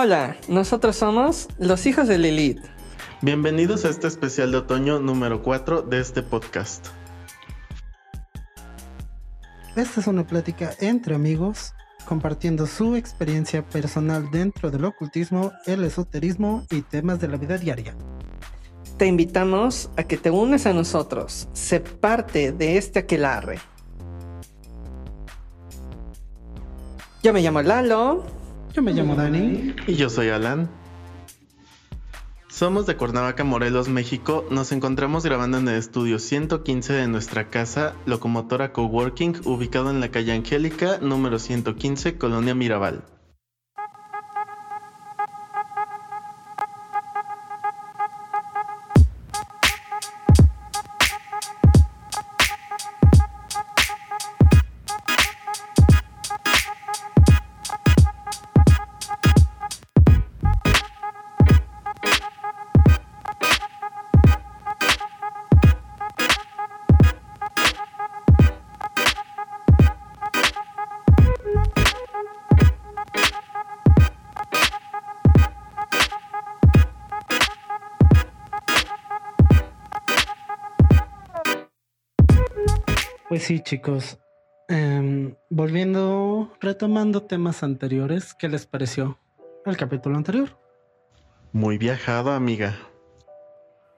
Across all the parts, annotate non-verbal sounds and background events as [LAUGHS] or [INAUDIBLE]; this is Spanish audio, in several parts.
Hola, nosotros somos los hijos de Lilith. Bienvenidos a este especial de otoño número 4 de este podcast. Esta es una plática entre amigos compartiendo su experiencia personal dentro del ocultismo, el esoterismo y temas de la vida diaria. Te invitamos a que te unes a nosotros, sé parte de este aquelarre. Yo me llamo Lalo. Yo me llamo Dani. Y yo soy Alan. Somos de Cuernavaca, Morelos, México. Nos encontramos grabando en el estudio 115 de nuestra casa, Locomotora Coworking, ubicado en la calle Angélica, número 115, Colonia Mirabal. Sí, chicos. Em, volviendo, retomando temas anteriores, ¿qué les pareció el capítulo anterior? Muy viajado, amiga.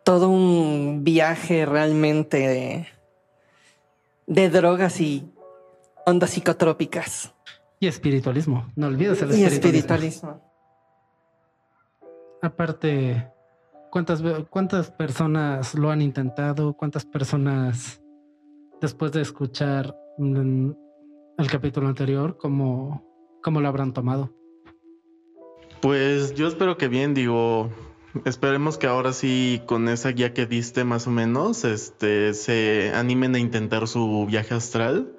Todo un viaje realmente de, de drogas y ondas psicotrópicas. Y espiritualismo. No olvides el Y espiritualismo. espiritualismo. Aparte, ¿cuántas, ¿cuántas personas lo han intentado? ¿Cuántas personas, después de escuchar mm, el capítulo anterior, cómo, cómo lo habrán tomado? Pues yo espero que bien, digo, esperemos que ahora sí con esa guía que diste más o menos, este, se animen a intentar su viaje astral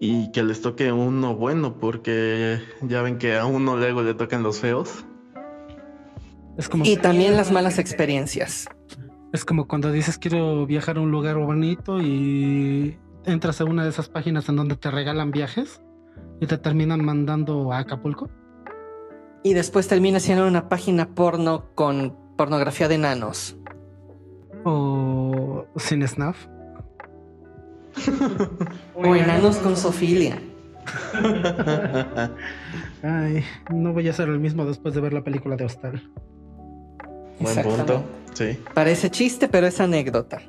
y que les toque uno bueno, porque ya ven que a uno luego le tocan los feos. Es como, Y también las malas experiencias. Es como cuando dices quiero viajar a un lugar bonito y entras a una de esas páginas en donde te regalan viajes y te terminan mandando a Acapulco. Y después termina siendo una página porno con pornografía de enanos. O sin snuff. [LAUGHS] O enanos con sofilia. [LAUGHS] Ay, no voy a ser el mismo después de ver la película de Hostal. Buen punto, sí. Parece chiste, pero es anécdota.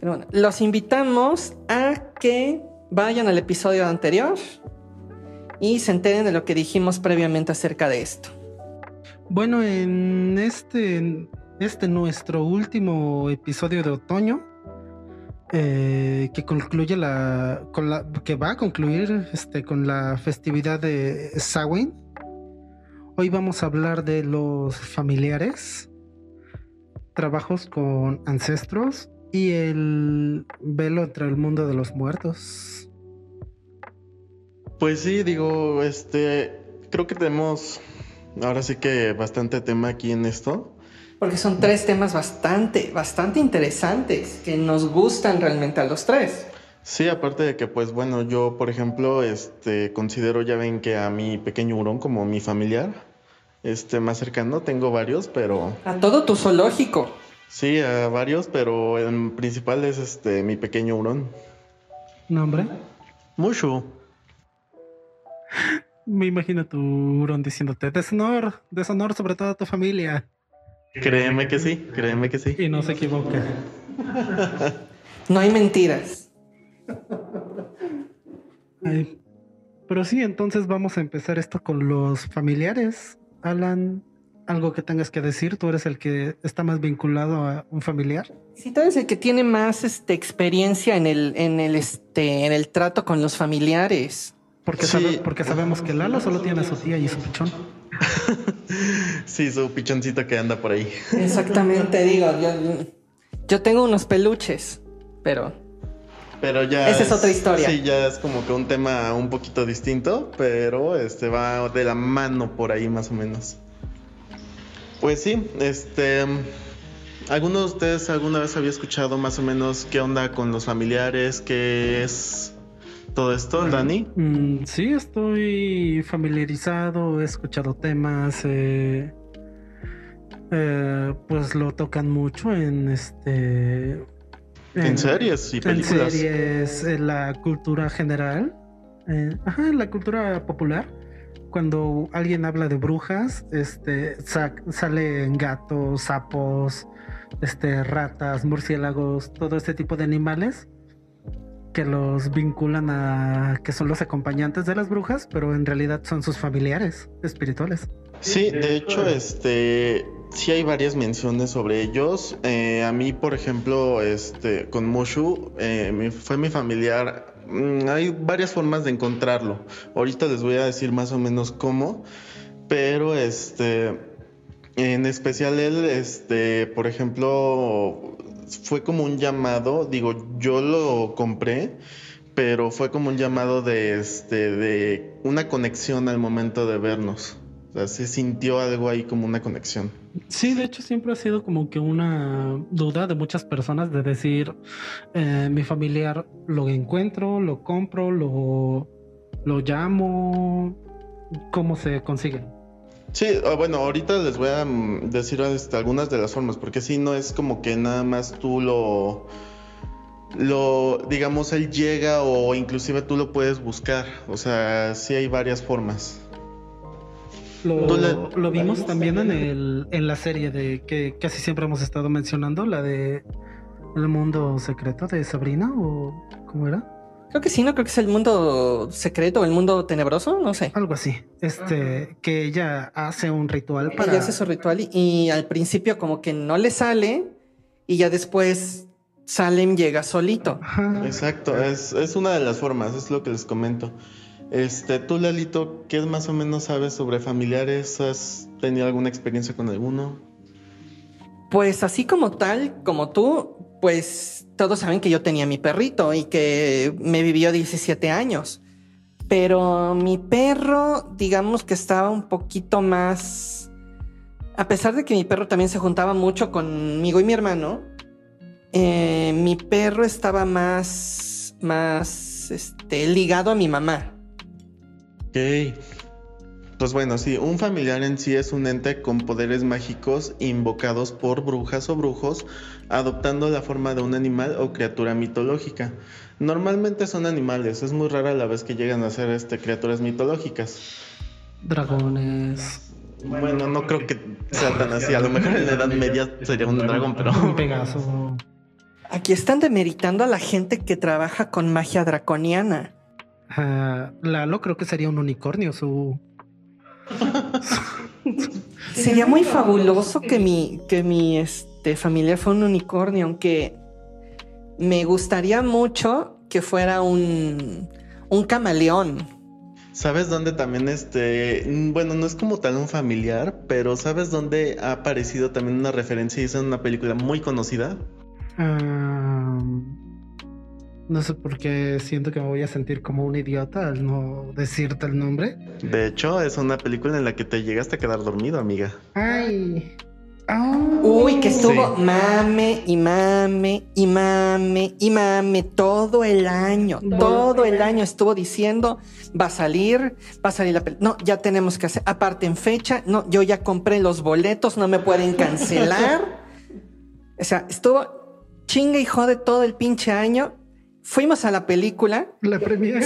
Pero bueno, los invitamos a que vayan al episodio anterior y se enteren de lo que dijimos previamente acerca de esto. Bueno, en este, en este nuestro último episodio de otoño, eh, que concluye la, con la, que va a concluir este, con la festividad de Samhain. Hoy vamos a hablar de los familiares, trabajos con ancestros y el velo entre el mundo de los muertos. Pues sí, digo, este, creo que tenemos ahora sí que bastante tema aquí en esto. Porque son tres temas bastante, bastante interesantes que nos gustan realmente a los tres. Sí, aparte de que, pues bueno, yo, por ejemplo, este, considero, ya ven que a mi pequeño hurón como mi familiar, este, más cercano, tengo varios, pero A todo tu zoológico. sí, a varios, pero en principal es este, mi pequeño hurón. ¿Nombre? Mucho. Me imagino tu hurón diciéndote deshonor, deshonor sobre toda tu familia. Créeme que sí, créeme que sí. Y no se equivoca. No hay mentiras. Ay, Pero sí, entonces vamos a empezar esto con los familiares. Alan, algo que tengas que decir, tú eres el que está más vinculado a un familiar. Si tú eres el que tiene más este, experiencia en el, en el, este, en el trato con los familiares. Porque, Sí. sabe- porque sabemos que Lalo solo tiene a su tía y su pichón. [LAUGHS] Sí, su pichoncito que anda por ahí. Exactamente, digo, yo, yo tengo unos peluches, pero Pero ya. Esa es otra historia. Sí, ya es como que un tema un poquito distinto, pero este va de la mano por ahí más o menos. Pues sí, este. ¿Alguno de ustedes alguna vez había escuchado más o menos qué onda con los familiares? ¿Qué es? todo esto, Dani? Mm, sí, estoy familiarizado, he escuchado temas, eh, eh, pues lo tocan mucho en este... En, series y películas. En series, en la cultura general, eh, ajá, en la cultura popular. Cuando alguien habla de brujas, este, salen gatos, sapos, este, ratas, murciélagos, todo este tipo de animales que los vinculan a que son los acompañantes de las brujas, pero en realidad son sus familiares espirituales. Sí, de hecho, este sí hay varias menciones sobre ellos. Eh, a mí, por ejemplo, este con Mushu eh, fue mi familiar. Mm, hay varias formas de encontrarlo. Ahorita les voy a decir más o menos cómo, pero este en especial él, este, por ejemplo, fue como un llamado, digo, yo lo compré, pero fue como un llamado de, este, de una conexión al momento de vernos. O sea, se sintió algo ahí como una conexión. Sí, de hecho siempre ha sido como que una duda de muchas personas de decir, eh, mi familiar lo encuentro, lo compro, lo, lo llamo, ¿cómo se consigue? Sí, ah, bueno, ahorita les voy a mm, decir este, algunas de las formas, porque si no es como que nada más tú lo, lo, digamos, él llega o inclusive tú lo puedes buscar. O sea, sí hay varias formas. Lo, vimos también en, el, en la serie de que casi siempre hemos estado mencionando, la de El mundo secreto de Sabrina, o ¿cómo era? Creo que sí, ¿no? Creo que es el mundo secreto, o el mundo tenebroso, no sé. Algo así. Este, que ella hace un ritual para. Ella hace su ritual y, al principio como que no le sale y ya después Salem llega solito. Exacto, es, es, una de las formas, es lo que les comento. Este, tú, Lalito, ¿qué más o menos sabes sobre familiares? ¿Has tenido alguna experiencia con alguno? Pues así como tal, como tú, pues todos saben que yo tenía mi perrito y que me vivió 17 años. Pero mi perro, digamos que estaba un poquito más... A pesar de que mi perro también se juntaba mucho conmigo y mi hermano, eh, mi perro estaba más, más este, ligado a mi mamá. Ok. Pues bueno, sí, un familiar en sí es un ente con poderes mágicos invocados por brujas o brujos, adoptando la forma de un animal o criatura mitológica. Normalmente son animales, es muy rara la vez que llegan a ser este, criaturas mitológicas. Dragones. Bueno, no creo que sea tan así. A lo mejor en la Edad Media sería un dragón, pero. Un Pegaso. Aquí están demeritando a la gente que trabaja con magia draconiana. Uh, Lalo creo que sería un unicornio, su [LAUGHS] Sería muy fabuloso que mi, que mi este, familia fuera un unicornio, aunque me gustaría mucho que fuera un, un camaleón. ¿Sabes dónde también este, bueno, no es como tal un familiar, pero ¿sabes dónde ha aparecido también una referencia y es en una película muy conocida? Ah... No sé por qué siento que me voy a sentir como un idiota al no decirte el nombre. De hecho, es una película en la que te llegaste a quedar dormido, amiga. Ay. Uy, que estuvo mame y mame y mame y mame todo el año. Todo el año estuvo diciendo, va a salir, va a salir la película. No, ya tenemos que hacer, aparte en fecha, no, yo ya compré los boletos, no me pueden cancelar. [LAUGHS] o sea, estuvo chinga y jode todo el pinche año Fuimos a la película. La premier.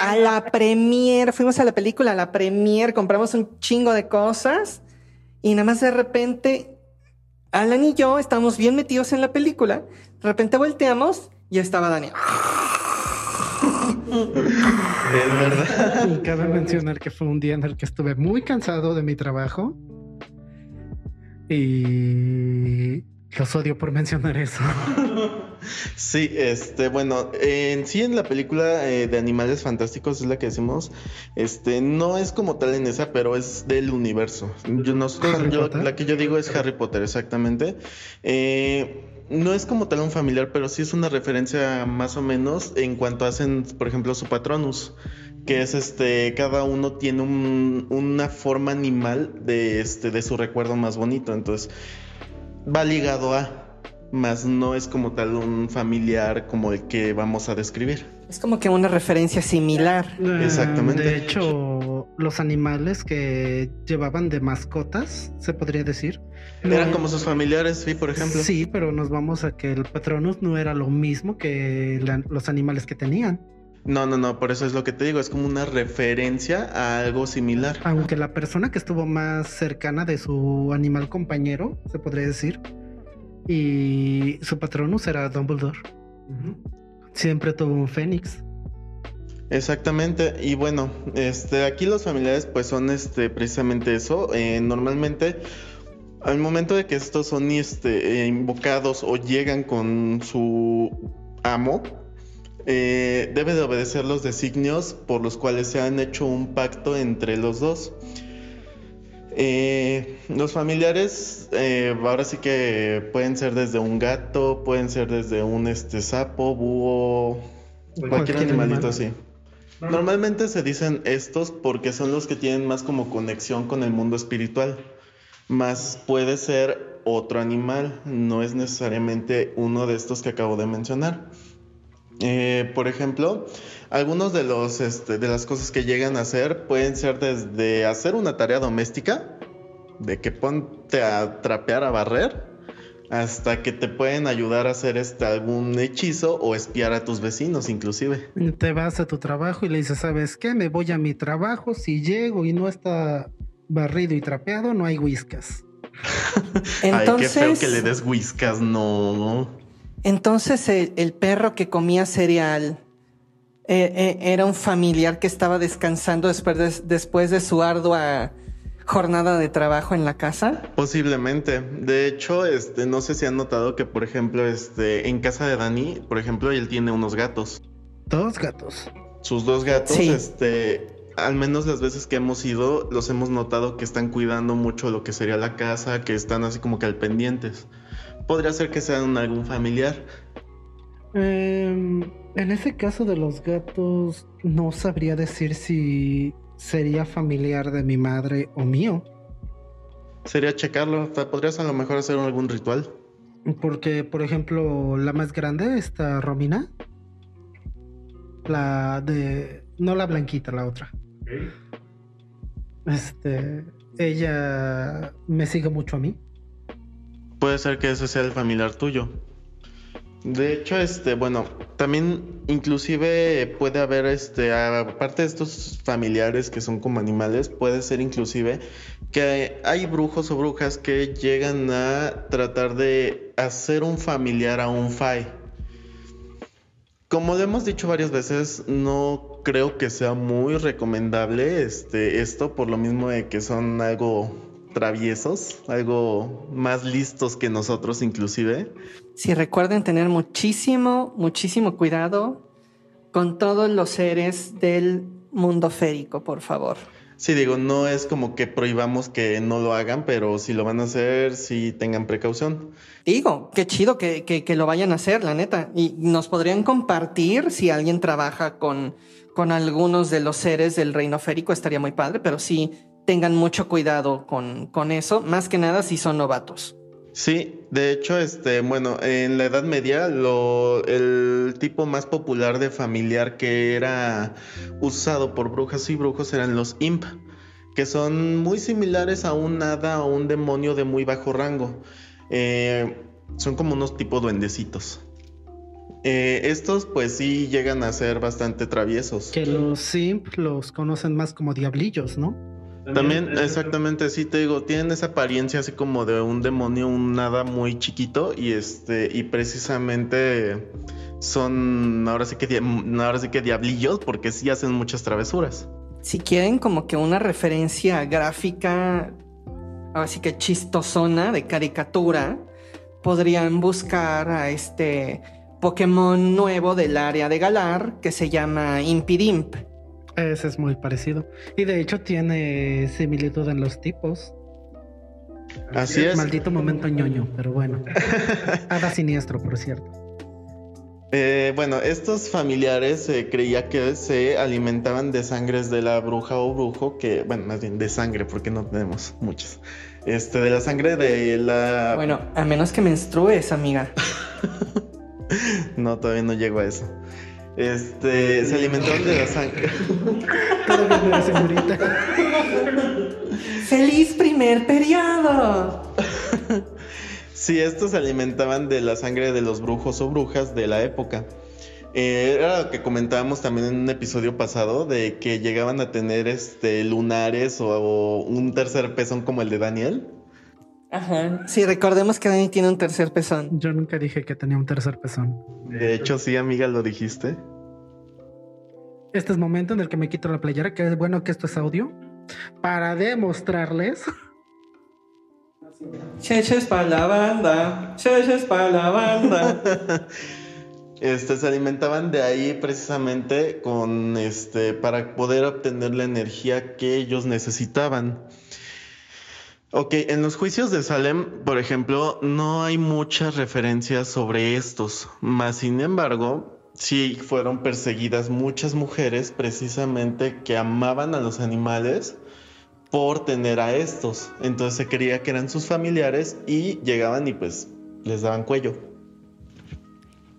a la premier. Fuimos a la película, a la premier. Compramos un chingo de cosas. Y nada más de repente, Alan y yo estamos bien metidos en la película. De repente volteamos y estaba Daniel. Es verdad. Cabe mencionar que fue un día en el que estuve muy cansado de mi trabajo. Y los odio por mencionar eso. [LAUGHS] Sí, este, bueno, en sí en la película eh, de Animales Fantásticos es la que decimos, este, no es como tal en esa, pero es del universo. Yo, la que yo digo es Harry Potter, exactamente. Eh, no es como tal un familiar, pero sí es una referencia más o menos en cuanto hacen, por ejemplo, su patronus, que es este, cada uno tiene una forma animal de, este, de su recuerdo más bonito. Entonces, va ligado a. más no es como tal un familiar como el que vamos a describir. Es como que una referencia similar. Eh, Exactamente. De hecho, los animales que llevaban de mascotas, se podría decir. Eran no- como sus familiares, sí, por ejemplo. Sí, pero nos vamos a que el Patronus no era lo mismo que la- los animales que tenían. No, no, no, por eso es lo que te digo, es como una referencia a algo similar. Aunque la persona que estuvo más cercana de su animal compañero, se podría decir, y su Patronus era Dumbledore. Siempre tuvo un Fénix. Exactamente, y bueno, este, aquí los familiares pues son este, precisamente eso. Eh, normalmente, al momento de que estos son este, eh, invocados o llegan con su amo, eh, debe de obedecer los designios por los cuales se han hecho un pacto entre los dos. Eh, los familiares eh, ahora sí que pueden ser desde un gato, pueden ser desde un este, sapo, búho, cualquier, Cualquier animalito animal. así. Normalmente se dicen estos porque son los que tienen más como conexión con el mundo espiritual. Más puede ser otro animal, no es necesariamente uno de estos que acabo de mencionar. Eh, por ejemplo, algunos de los este, de las cosas que llegan a hacer pueden ser desde hacer una tarea doméstica, de que ponte a trapear, a barrer, hasta que te pueden ayudar a hacer este, algún hechizo o espiar a tus vecinos, inclusive. Te vas a tu trabajo y le dices, ¿sabes qué? Me voy a mi trabajo. Si llego y no está barrido y trapeado, no hay whiskas. Entonces, [LAUGHS] Ay, qué feo que le des whiskas, no. Entonces el, el perro que comía cereal eh, eh, era un familiar que estaba descansando después de, después de su ardua jornada de trabajo en la casa. Posiblemente. De hecho, este, no sé si han notado que, por ejemplo, este, en casa de Dani, por ejemplo, él tiene unos gatos. Dos gatos. Sus dos gatos, Sí. este, al menos las veces que hemos ido, los hemos notado que están cuidando mucho lo que sería la casa, que están así como que al pendientes. Podría ser que sean algún familiar. Em, en ese caso de los gatos, no sabría decir si sería familiar de mi madre o mío. Sería checarlo. Podrías a lo mejor hacer algún ritual. Porque, por ejemplo, la más grande, esta Romina. La de. No la blanquita, la otra. Este. Ella me sigue mucho a mí. Puede ser que ese sea el familiar tuyo. De hecho, este, bueno, también inclusive puede haber, este, aparte de estos familiares que son como animales, puede ser inclusive que hay brujos o brujas que llegan a tratar de hacer un familiar a un Fai. Como lo hemos dicho varias veces, no creo que sea muy recomendable este, esto, por lo mismo de que son algo traviesos, algo más listos que nosotros inclusive. Si recuerden tener muchísimo, muchísimo cuidado con todos los seres del mundo férico, por favor. Sí, digo, no es como que prohibamos que no lo hagan, pero si lo van a hacer, sí tengan precaución. Digo, qué chido que, que- que lo vayan a hacer, la neta. Y nos podrían compartir si alguien trabaja con, con algunos de los seres del reino férico, estaría muy padre, pero sí tengan mucho cuidado con, con eso, más que nada si son novatos. Sí, de hecho, este, bueno, en la Edad Media, lo, el tipo más popular de familiar que era usado por brujas y brujos eran los imp, que son muy similares a un hada o un demonio de muy bajo rango. Eh, son como unos tipo duendecitos. Eh, estos, pues sí, llegan a ser bastante traviesos. Que los simp los conocen más como diablillos, ¿no? También, exactamente, sí te digo, tienen esa apariencia así como de un demonio, un nada muy chiquito y este y precisamente son ahora sí que ahora sí que diablillos porque sí hacen muchas travesuras. Si quieren como que una referencia gráfica, ahora sí que chistosona de caricatura, podrían buscar a este Pokémon nuevo del área de Galar que se llama Impidimp. Ese es muy parecido. Y de hecho tiene similitud en los tipos. Así es. Maldito momento ñoño, pero bueno. [LAUGHS] Hada siniestro, por cierto. Eh, bueno, estos familiares se creía que se alimentaban de sangres de la bruja o brujo, que, bueno, más bien de sangre, porque no tenemos muchas. Este, de la sangre de la. Bueno, a menos que menstrues, amiga. [LAUGHS] no, todavía no llego a eso. Este, se alimentaban de la sangre. [LAUGHS] ¡Feliz primer periodo! sí, estos se alimentaban de la sangre de los brujos o brujas de la época. Eh, era lo que comentábamos también en un episodio pasado de que llegaban a tener este lunares o, un tercer pezón como el de Daniel. Ajá. Sí, recordemos que Daniel tiene un tercer pezón. Yo nunca dije que tenía un tercer pezón. De hecho, sí, amiga, lo dijiste. Este es momento en el que me quito la playera, que es bueno que esto es audio, para demostrarles. Cheches para la banda, cheches para la banda. [LAUGHS] Este, se alimentaban de ahí precisamente con este para poder obtener la energía que ellos necesitaban. Ok, en los juicios de Salem, por ejemplo, no hay muchas referencias sobre estos, más sin embargo, sí fueron perseguidas muchas mujeres precisamente que amaban a los animales por tener a estos. Entonces se creía que eran sus familiares y llegaban y pues les daban cuello.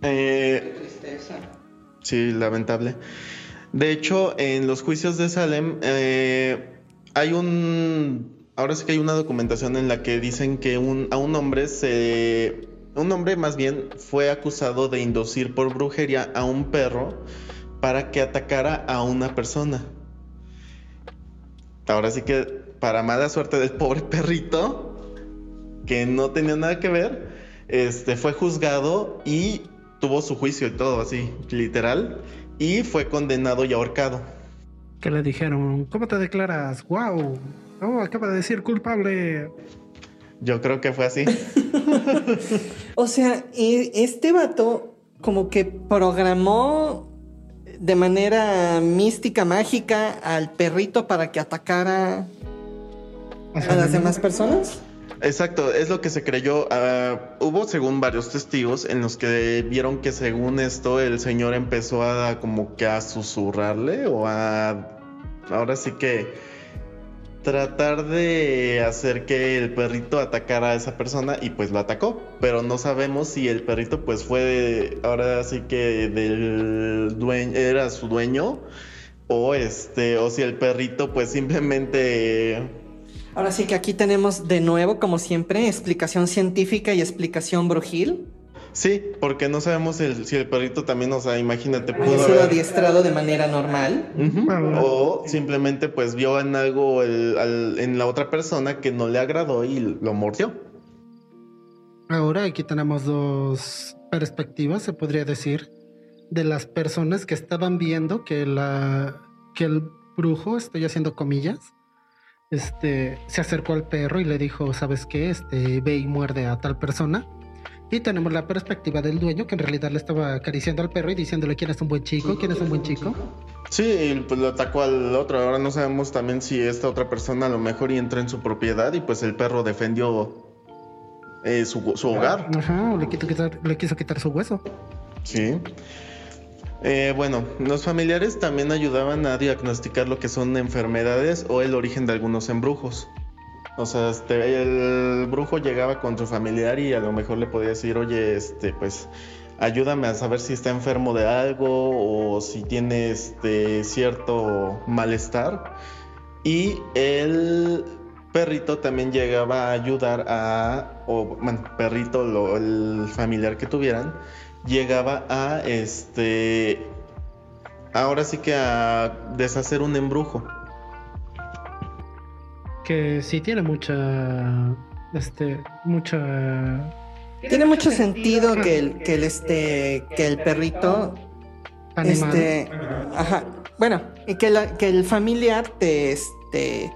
Eh, tristeza. Sí, lamentable. De hecho, en los juicios de Salem eh, hay un... Ahora sí que hay una documentación en la que dicen que un, a un hombre se... Un hombre más bien fue acusado de inducir por brujería a un perro para que atacara a una persona. Ahora sí que, para mala suerte del pobre perrito, que no tenía nada que ver, este, fue juzgado y tuvo su juicio y todo así, literal, y fue condenado y ahorcado. ¿Qué le dijeron? ¿Cómo te declaras? ¡Wow! Oh, acaba de decir culpable. Yo creo que fue así. [LAUGHS] o sea, este vato como que programó de manera mística, mágica al perrito para que atacara a las demás personas. Exacto, es lo que se creyó. Ah, hubo, según varios testigos, en los que vieron que según esto el señor empezó a como que a susurrarle o a... Ahora sí que tratar de hacer que el perrito atacara a esa persona y pues lo atacó, pero no sabemos si el perrito pues fue ahora sí que del dueño era su dueño o este o si el perrito pues simplemente Ahora sí que aquí tenemos de nuevo, como siempre, explicación científica y explicación brujil. Sí, porque no sabemos si el perrito también, o sea, imagínate, pudo haber adiestrado de manera normal. O simplemente pues vio en algo en la otra persona que no le agradó y lo mordió. Ahora aquí tenemos dos perspectivas, se podría decir, de las personas que estaban viendo que la que el brujo, estoy haciendo comillas, este, se acercó al perro y le dijo, ¿sabes qué? Este, ve y muerde a tal persona. Y tenemos la perspectiva del dueño que en realidad le estaba acariciando al perro y diciéndole quién es un buen chico, quién es un buen chico. Sí, pues lo atacó al otro. Ahora no sabemos también si esta otra persona a lo mejor y entró en su propiedad y pues el perro defendió eh, su, hogar. Ajá, le quiso, quitar, le quiso quitar su hueso. Sí. Eh, bueno, los familiares también ayudaban a diagnosticar lo que son enfermedades o el origen de algunos embrujos. O sea, este, el brujo llegaba con su familiar y a lo mejor le podía decir, oye, este, pues, ayúdame a saber si está enfermo de algo o si tiene este cierto malestar. Y el perrito también llegaba a ayudar a, o bueno, perrito, el familiar que tuvieran, llegaba a este ahora sí que a deshacer un embrujo. Que sí tiene mucha este mucha tiene mucho sentido que el que el este que el perrito este ajá, bueno, y que, que el familiar te este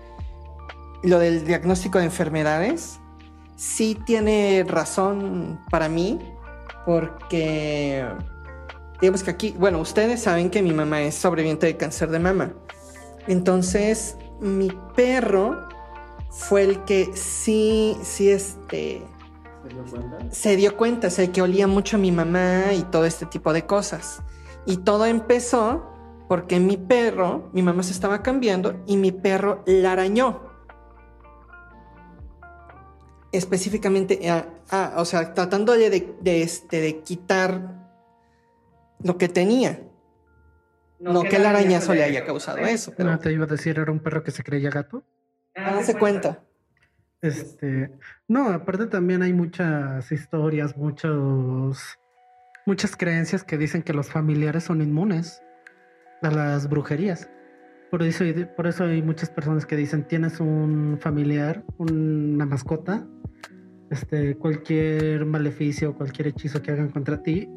lo del diagnóstico de enfermedades sí tiene razón para mí porque digamos que aquí, bueno, ustedes saben que mi mamá es sobreviviente de cáncer de mama. Entonces, mi perro fue el que sí, sí, este... ¿Se dio cuenta? Se dio cuenta, o sea, que olía mucho a mi mamá y todo este tipo de cosas. Y todo empezó porque mi perro, mi mamá se estaba cambiando y mi perro la arañó. específicamente a, o sea, tratándole de, de, este, de quitar lo que tenía. No, que el arañazo le haya causado eso. Pero... No, te iba a decir, era un perro que se creía gato. Ah, se cuenta. Este, no, aparte también hay muchas historias, muchos, muchas creencias que dicen que los familiares son inmunes a las brujerías. Por eso, por eso hay muchas personas que dicen, tienes un familiar, una mascota, este, cualquier maleficio, cualquier hechizo que hagan contra ti,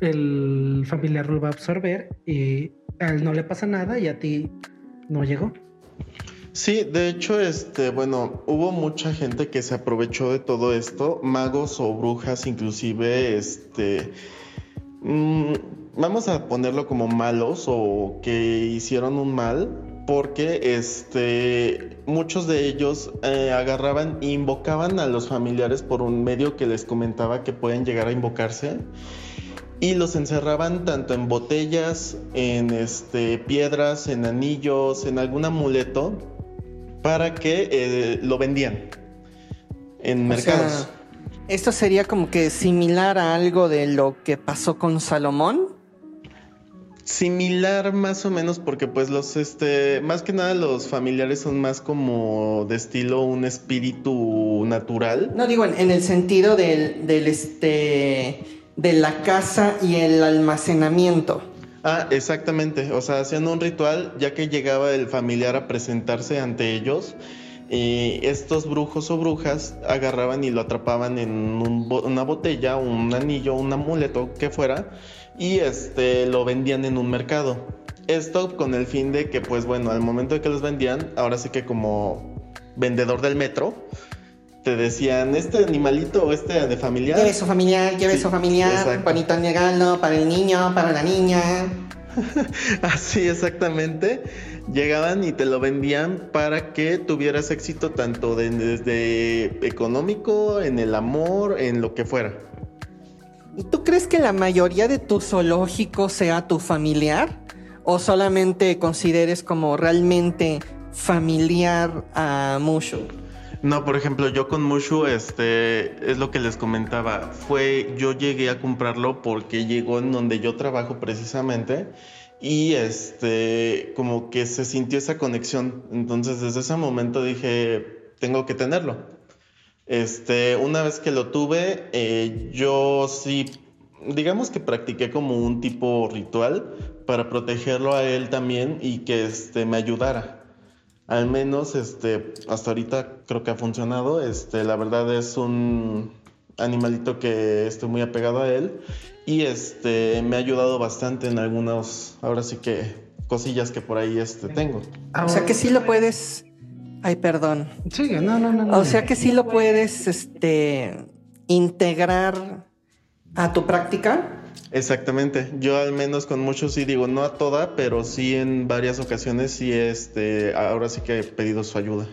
el familiar lo va a absorber y a él no le pasa nada y a ti no llegó. Sí, de hecho, este, bueno, hubo mucha gente que se aprovechó de todo esto, magos o brujas, inclusive, este, mmm, vamos a ponerlo como malos o que hicieron un mal, porque este, muchos de ellos eh, agarraban invocaban a los familiares por un medio que les comentaba que pueden llegar a invocarse y los encerraban tanto en botellas, en este, piedras, en anillos, en algún amuleto para que eh, lo vendían en mercados. esto sería como que similar a algo de lo que pasó con Salomón. Similar más o menos porque pues los este más que nada los familiares son más como de estilo un espíritu natural. No digo en, el sentido del, del este de la casa y el almacenamiento. Ah, exactamente. O sea, hacían un ritual ya que llegaba el familiar a presentarse ante ellos. Y estos brujos o brujas agarraban y lo atrapaban en una botella, un anillo, un amuleto, que fuera, y este lo vendían en un mercado. Esto con el fin de que, pues bueno, al momento de que los vendían, ahora sí que como vendedor del metro, te decían, este animalito o este de familiar. Lleve su familiar, lleve su familiar, bonito regalo para el niño, para la niña. [LAUGHS] Así exactamente. Llegaban y te lo vendían para que tuvieras éxito tanto desde económico, en el amor, en lo que fuera. ¿Y tú crees que la mayoría de tu zoológico sea tu familiar? ¿O solamente consideres como realmente familiar a Mushu? No, por ejemplo, yo con Mushu, este, es lo que les comentaba. Fue, yo llegué a comprarlo porque llegó en donde yo trabajo precisamente y este, como que se sintió esa conexión. Entonces, desde ese momento dije, tengo que tenerlo. Este, una vez que lo tuve, eh, yo sí, digamos que practiqué como un tipo ritual para protegerlo a él también y que este, me ayudara al menos este hasta ahorita creo que ha funcionado. Este la verdad es un animalito que estoy muy apegado a él. Y este me ha ayudado bastante en algunos ahora sí que cosillas que por ahí este tengo. O sea que sí lo puedes ay perdón. Sí no no no, o sea que sí lo puedes este integrar a tu práctica Exactamente, yo al menos con muchos sí digo, no a toda, pero sí en varias ocasiones sí, este, ahora sí que he pedido su ayuda.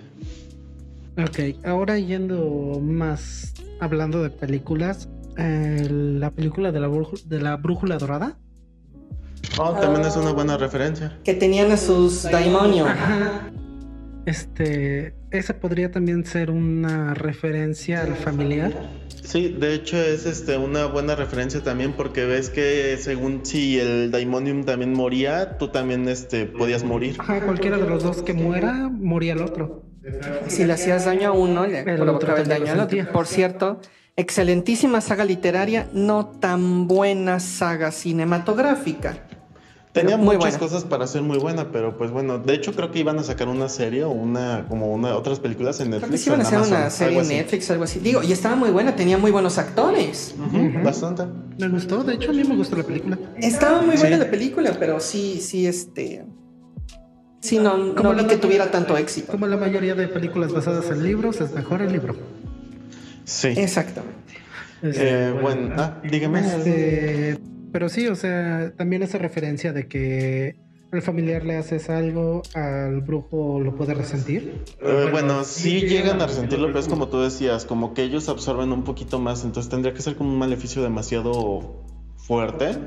Ok, ahora yendo más, hablando de películas, eh, la película de la, de la brújula dorada. Oh, también es una buena referencia. Que tenían a sus daimonios. Este, esa podría también ser una referencia al familiar. Sí, de hecho es este una buena referencia también porque ves que según si el Daimonium también moría, tú también este podías morir. Ajá, cualquiera de los dos que muera, moría el otro. Si le hacías daño a uno, le provocaba el daño al otro. Por cierto, excelentísima saga literaria, no tan buena saga cinematográfica. Tenía muchas cosas para ser muy buena, pero pues bueno, de hecho creo que iban a sacar una serie o una como una otras películas en Netflix. Creo que iban a hacer una serie en Netflix, algo así. Digo, y estaba muy buena, tenía muy buenos actores. Bastante. Me gustó, de hecho a mí me gustó la película. Estaba muy buena la película, pero sí, sí, este. Sí, no, no vi que tuviera tanto éxito. Como la mayoría de películas basadas en libros, es mejor el libro. Sí. Exactamente. Eh, bueno, ah, dígame. Este, pero sí, o sea, también esa referencia de que al familiar le haces algo, al brujo lo puede resentir. Eh, bueno, sí llegan a resentirlo, pero es como tú decías, como que ellos absorben un poquito más, entonces tendría que ser como un maleficio demasiado fuerte.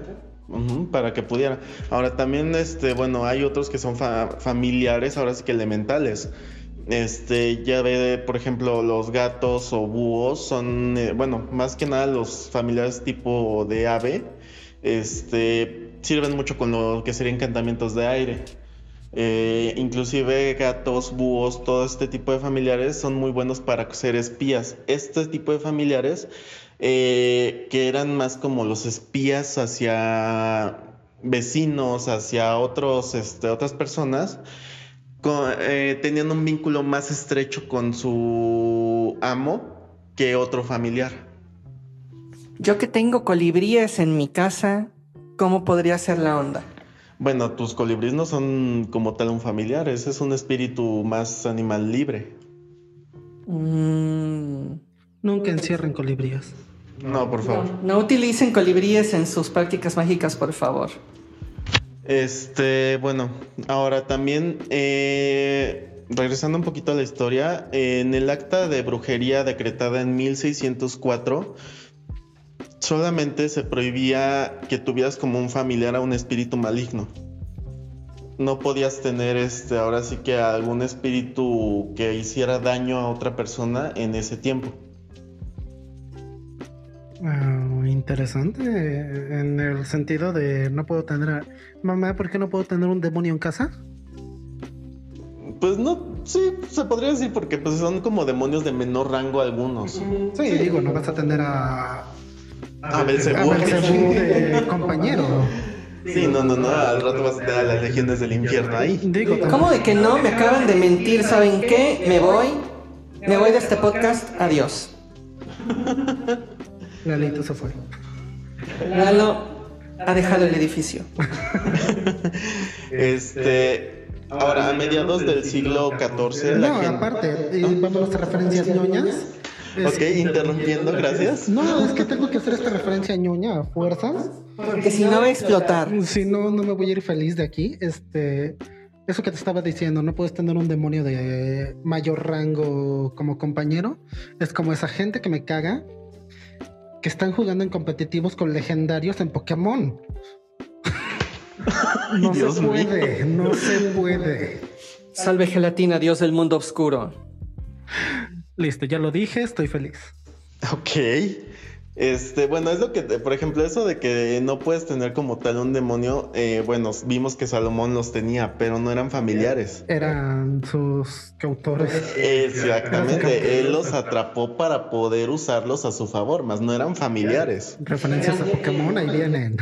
para que pudiera. Ahora también, este, bueno, hay otros que son familiares, ahora sí que elementales. Este, ya ve, por ejemplo, los gatos o búhos son, eh, bueno, más que nada los familiares tipo de ave, este, sirven mucho con lo que serían encantamientos de aire. Eh, inclusive gatos, búhos, todo este tipo de familiares son muy buenos para ser espías. Este tipo de familiares eh, que eran más como los espías hacia vecinos, hacia otros, este, otras personas, eh, tenían un vínculo más estrecho con su amo que otro familiar. Yo que tengo colibríes en mi casa, ¿cómo podría ser la onda? Bueno, tus colibríes no son como tal un familiar, ese es un espíritu más animal libre. Mm. Nunca encierren colibríes. No, por favor. No, utilicen colibríes en sus prácticas mágicas, por favor. Este, bueno, ahora también, eh, regresando un poquito a la historia, en el acta de brujería decretada en 1604, solamente se prohibía que tuvieras como un familiar a un espíritu maligno. No podías tener este, ahora sí que algún espíritu que hiciera daño a otra persona en ese tiempo. Interesante en el sentido de no puedo tener a... mamá, ¿por qué no puedo tener un demonio en casa? Pues no, sí, se podría decir porque pues son como demonios de menor rango algunos. Sí, digo, no vas a tener a a Belcebú de compañero. Sí, no, no, no, al rato vas a tener a las legiones del infierno ahí. Digo, ¿cómo de que no? Me acaban de mentir, ¿saben qué? Me voy, me voy de este podcast, adiós. [LAUGHS] Lalito se fue. Lalo ha dejado el edificio. [LAUGHS] este. Ahora, a mediados del siglo XIV. No, aparte, vamos a referencias ñoñas. Ok, interrumpiendo, gracias. No, es que tengo que hacer esta referencia ñoña a fuerzas. Porque si no va a explotar. Si no, no me voy a ir feliz de aquí. Este. Eso que te estaba diciendo, no puedes tener un demonio de mayor rango como compañero. Es como esa gente que me caga que están jugando en competitivos con legendarios en Pokémon. [LAUGHS] no se puede, no se puede. Salve gelatina, dios del mundo oscuro. Listo, ya lo dije, estoy feliz. Ok. Este, bueno, es lo que, por ejemplo, eso de que no puedes tener como tal un demonio, eh, bueno, vimos que Salomón los tenía, pero no eran familiares. Eran sus cautores. Exactamente, él los atrapó para poder usarlos a su favor, más no eran familiares. Referencias a Pokémon ahí vienen.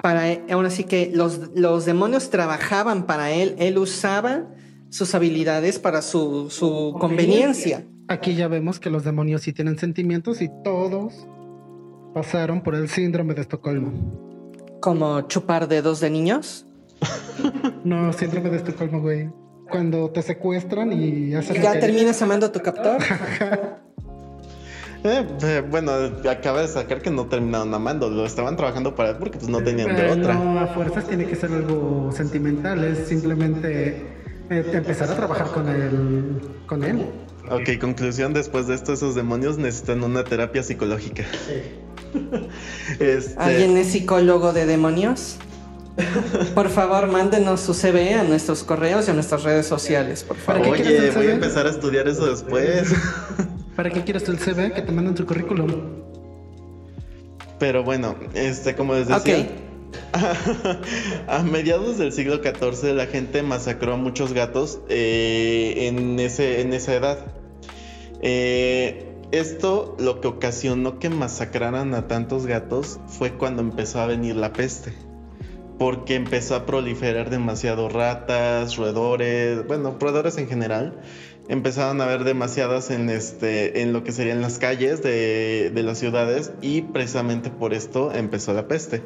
Para aún así que los, los demonios trabajaban para él, él usaba sus habilidades para su, su conveniencia. Aquí ya vemos que los demonios sí tienen sentimientos y todos pasaron por el síndrome de Estocolmo. ¿Como chupar dedos de niños? no, síndrome de Estocolmo, güey. Cuando te secuestran y hacen. ¿Ya terminas amando a tu captor? [LAUGHS] Eh, eh, bueno, acaba de sacar que no terminaron amando, lo estaban trabajando para él porque pues no tenían de otra. No, a fuerzas tiene que ser algo sentimental, es simplemente eh, empezar a trabajar con él, con él. Ok, conclusión, después de esto esos demonios necesitan una terapia psicológica. Sí. [LAUGHS] Este, ¿Alguien es psicólogo de demonios? Por favor, mándenos su CV a nuestros correos y a nuestras redes sociales, por favor. Oye, voy a empezar a estudiar eso después. [LAUGHS] ¿Para qué quieres el CV? Que te manden tu currículum. Pero bueno, este, como les decía. [LAUGHS] a mediados del siglo XIV la gente masacró a muchos gatos eh, en, ese, en esa edad. Eh, esto lo que ocasionó que masacraran a tantos gatos fue cuando empezó a venir la peste. Porque empezó a proliferar demasiado ratas, roedores, bueno, roedores en general. Empezaron a haber demasiadas en, este, en lo que serían las calles de, las ciudades y precisamente por esto empezó la peste.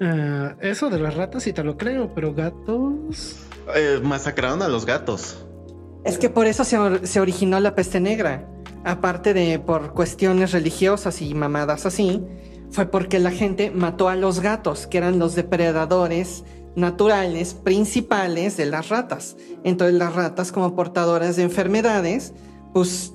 Eh, eso de las ratas sí te lo creo, pero gatos... Eh, masacraron a los gatos. Es que por eso se, originó la peste negra. Aparte de por cuestiones religiosas y mamadas así, fue porque la gente mató a los gatos, que eran los depredadores naturales principales de las ratas. Entonces las ratas como portadoras de enfermedades, pues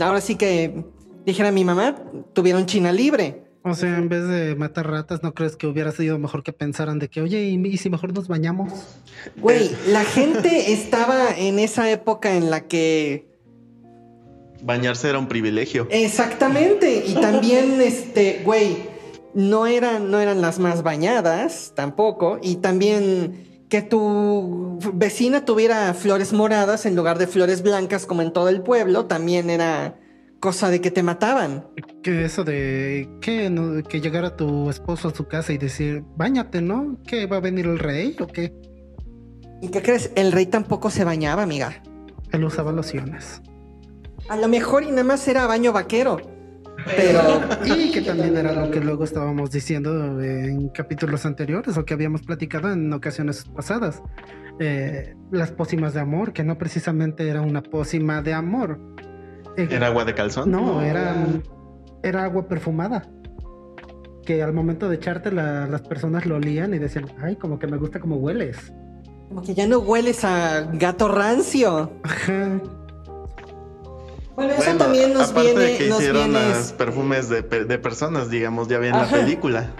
ahora sí que, dijera mi mamá, tuvieron China libre. O sea, en vez de matar ratas, ¿no crees que hubiera sido mejor que pensaran de que, oye, ¿y, si mejor nos bañamos? Güey, la gente estaba en esa época en la que... Bañarse era un privilegio. Exactamente. Y [LAUGHS] también, este, güey, no eran, no eran las más bañadas tampoco. Y también que tu vecina tuviera flores moradas en lugar de flores blancas como en todo el pueblo, también era cosa de que te mataban. Que eso de que, que llegara tu esposo a su casa y decir, bañate, ¿no? ¿Que va a venir el rey o qué? ¿Y qué crees? El rey tampoco se bañaba, amiga. Él usaba lociones. A lo mejor y nada más era baño vaquero. Pero. [LAUGHS] Y que también era lo que luego estábamos diciendo en capítulos anteriores o que habíamos platicado en ocasiones pasadas. Eh, las pócimas de amor, que no precisamente era una pócima de amor, ¿Era agua de calzón? No, era, era agua perfumada. Que al momento de echarte las personas lo olían y decían, ay, como que me gusta como hueles. Como que ya no hueles a gato rancio. Bueno, eso también nos aparte viene. De que hicieron los perfumes de, personas, digamos, ya bien la película.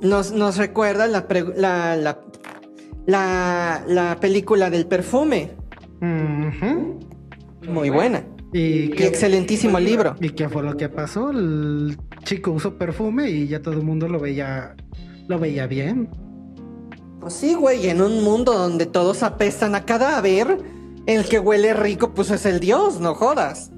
Nos, nos recuerda la, la, la, la, película del perfume. Muy buena. Y, qué, excelentísimo libro. ¿Y qué fue lo que pasó? El chico usó perfume y ya todo el mundo lo veía, lo veía bien. Pues sí, güey, en un mundo donde todos apestan a cadáver, el que huele rico pues es el dios, no jodas.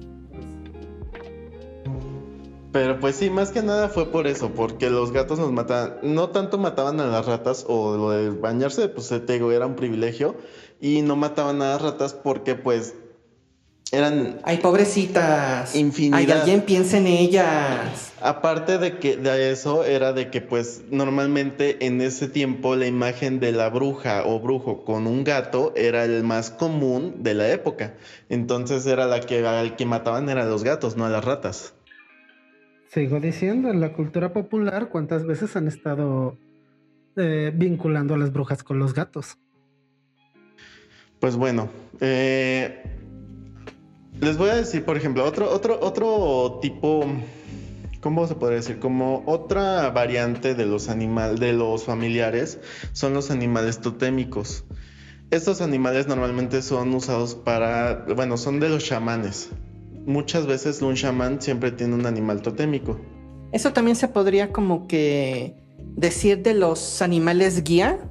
Pero pues sí, más que nada fue por eso, porque los gatos nos mataban, no tanto mataban a las ratas o lo de bañarse, pues te digo, era un privilegio, y no mataban a las ratas porque pues eran ay pobrecitas. Infinidad. ay alguien piensa en ellas. Aparte de que de eso era de que pues normalmente en ese tiempo la imagen de la bruja o brujo con un gato era el más común de la época. Entonces era la que al que mataban eran los gatos no a las ratas. Sigo diciendo en la cultura popular cuántas veces han estado eh, vinculando a las brujas con los gatos pues bueno eh les voy a decir, por ejemplo, otro, otro, otro tipo, ¿cómo se podría decir? Como otra variante de los animales, de los familiares, son los animales totémicos. Estos animales normalmente son usados para, bueno, son de los chamanes. Muchas veces un chamán siempre tiene un animal totémico. Eso también se podría como que decir de los animales guía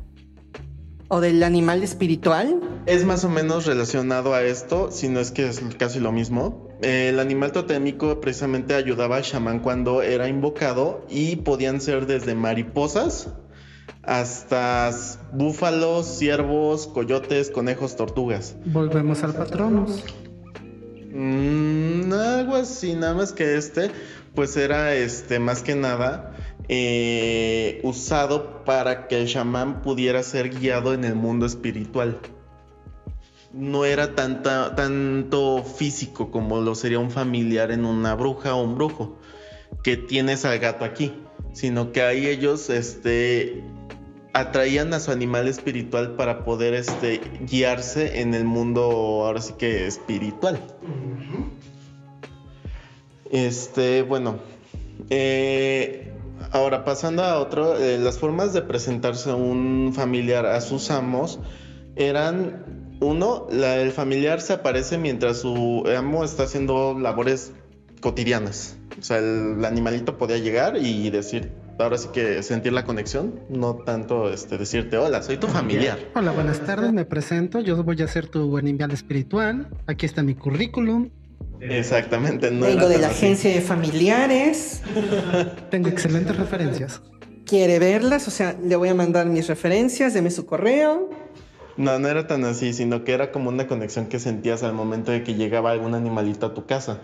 o del animal espiritual. Es más o menos relacionado a esto, si no es que es casi lo mismo. El animal totémico precisamente ayudaba al chamán cuando era invocado y podían ser desde mariposas hasta búfalos, ciervos, coyotes, conejos, tortugas. Volvemos al patronus. Mm, algo así, nada más que este, pues era este más que nada eh, usado para que el chamán pudiera ser guiado en el mundo espiritual. No era tanta, tanto físico como lo sería un familiar en una bruja o un brujo, que tienes al gato aquí, sino que ahí ellos este, atraían a su animal espiritual para poder este, guiarse en el mundo ahora sí que espiritual. Este, bueno, eh, Ahora, pasando a otro, eh, las formas de presentarse un familiar a sus amos eran, uno, el familiar se aparece mientras su amo está haciendo labores cotidianas. O sea, el, animalito podía llegar y decir, ahora sí que sentir la conexión, no tanto este, decirte, hola, soy tu familiar. Hola, buenas tardes, me presento, yo voy a ser tu animal espiritual, aquí está mi currículum, Exactamente. No Vengo de la agencia de familiares. [LAUGHS] Tengo excelentes referencias. ¿Quiere verlas? O sea, le voy a mandar mis referencias, deme su correo. No, no era tan así, sino que era como una conexión que sentías al momento de que llegaba algún animalito a tu casa.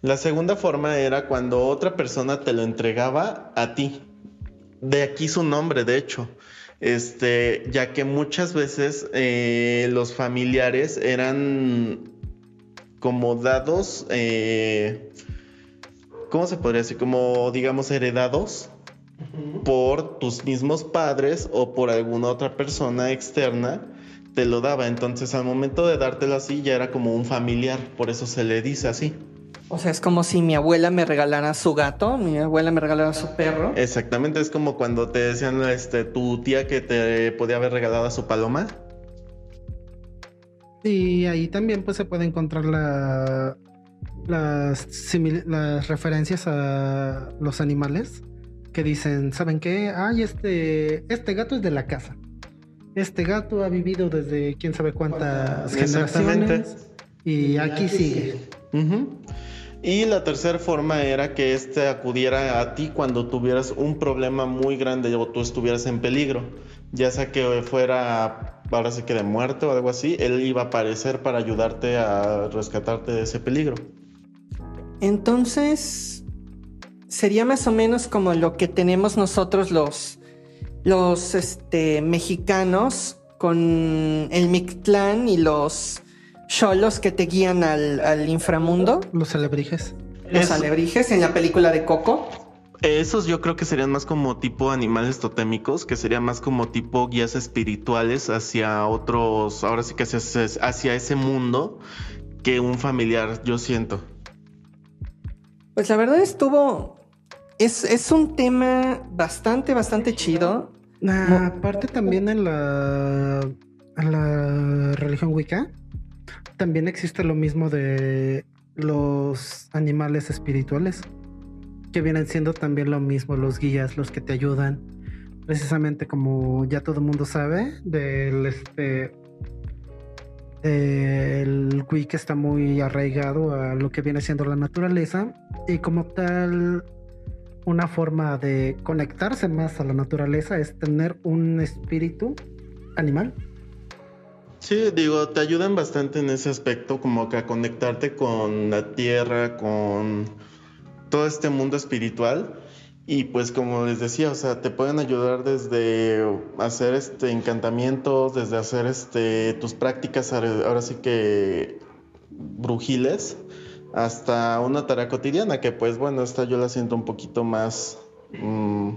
La segunda forma era cuando otra persona te lo entregaba a ti. De aquí su nombre, de hecho. Este, ya que muchas veces eh, los familiares eran como dados, eh, ¿cómo se podría decir? Como, digamos, heredados por tus mismos padres o por alguna otra persona externa, te lo daba. Entonces, al momento de dártelo así, ya era como un familiar, por eso se le dice así. O sea, es como si mi abuela me regalara su gato, mi abuela me regalara su perro. Exactamente, es como cuando te decían este, tu tía que te podía haber regalado a su paloma. Y ahí también pues se puede encontrar la, las, las referencias a los animales que dicen, ¿saben qué? Ay, este, este gato es de la casa. Este gato ha vivido desde quién sabe cuántas generaciones y aquí sigue. Y la tercera forma era que éste acudiera a ti cuando tuvieras un problema muy grande o tú estuvieras en peligro. Ya sea que fuera, ahora sí que de muerte o algo así, él iba a aparecer para ayudarte a rescatarte de ese peligro. Entonces, sería más o menos como lo que tenemos nosotros los, los este, mexicanos con el Mictlán y los cholos que te guían al, inframundo. Los alebrijes. Los alebrijes en la película de Coco. Esos yo creo que serían más como tipo animales totémicos, que serían más como tipo guías espirituales hacia otros, ahora sí que hacia, hacia ese mundo que un familiar, yo siento. Pues la verdad estuvo. Es, es un tema bastante, bastante chido. aparte también en la, en la religión Wicca también existe lo mismo de los animales espirituales, que vienen siendo también lo mismo, los guías, los que te ayudan. Precisamente como ya todo el mundo sabe, del este el que está muy arraigado a lo que viene siendo la naturaleza y como tal una forma de conectarse más a la naturaleza es tener un espíritu animal Sí, digo, te ayudan bastante en ese aspecto, como que a conectarte con la tierra, con todo este mundo espiritual. Y pues como les decía, o sea, te pueden ayudar desde hacer este encantamientos, desde hacer este tus prácticas ahora sí que brujiles, hasta una tarea cotidiana, que pues bueno, esta yo la siento un poquito más mm,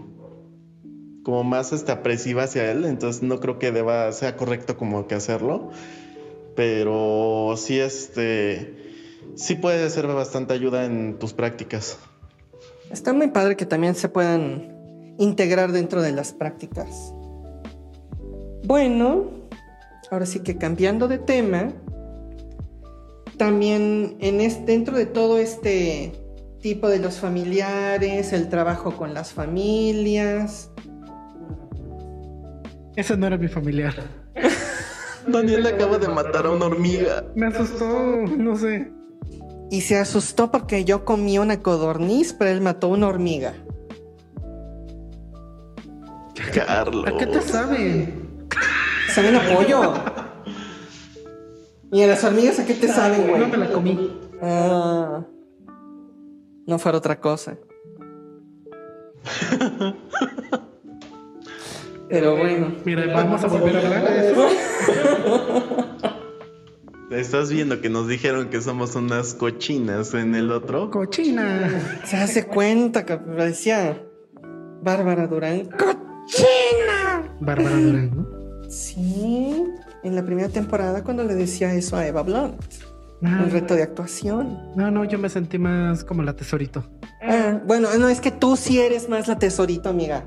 como más este, apresiva hacia él, entonces no creo que deba, sea correcto como que hacerlo, pero sí, este, sí puede ser bastante ayuda en tus prácticas. Está muy padre que también se puedan integrar dentro de las prácticas. Bueno, ahora sí que cambiando de tema, también en este, dentro de todo este tipo de los familiares, el trabajo con las familias, ese no era mi familiar. [LAUGHS] Daniel acaba de matar a una hormiga. Me asustó, no sé. Y se asustó porque yo comí una codorniz, pero él mató una hormiga. Carlos. ¿A qué te saben? Saben a pollo. [LAUGHS] ¿Y a las hormigas a qué te saben, güey? No me la comí. Ah, no fuera otra cosa. Pero bueno. Mira, vamos a volver a hablar de eso. [LAUGHS] Estás viendo que nos dijeron que somos unas cochinas en el otro. Cochina. [LAUGHS] Se hace cuenta que decía Bárbara Durán. ¡Cochina! Bárbara Durán, ¿no? Sí, en la primera temporada cuando le decía eso a Eva Blunt. un reto de actuación. No, no, yo me sentí más como la tesorito. Ah, bueno, no, es que tú sí eres más la tesorito, amiga.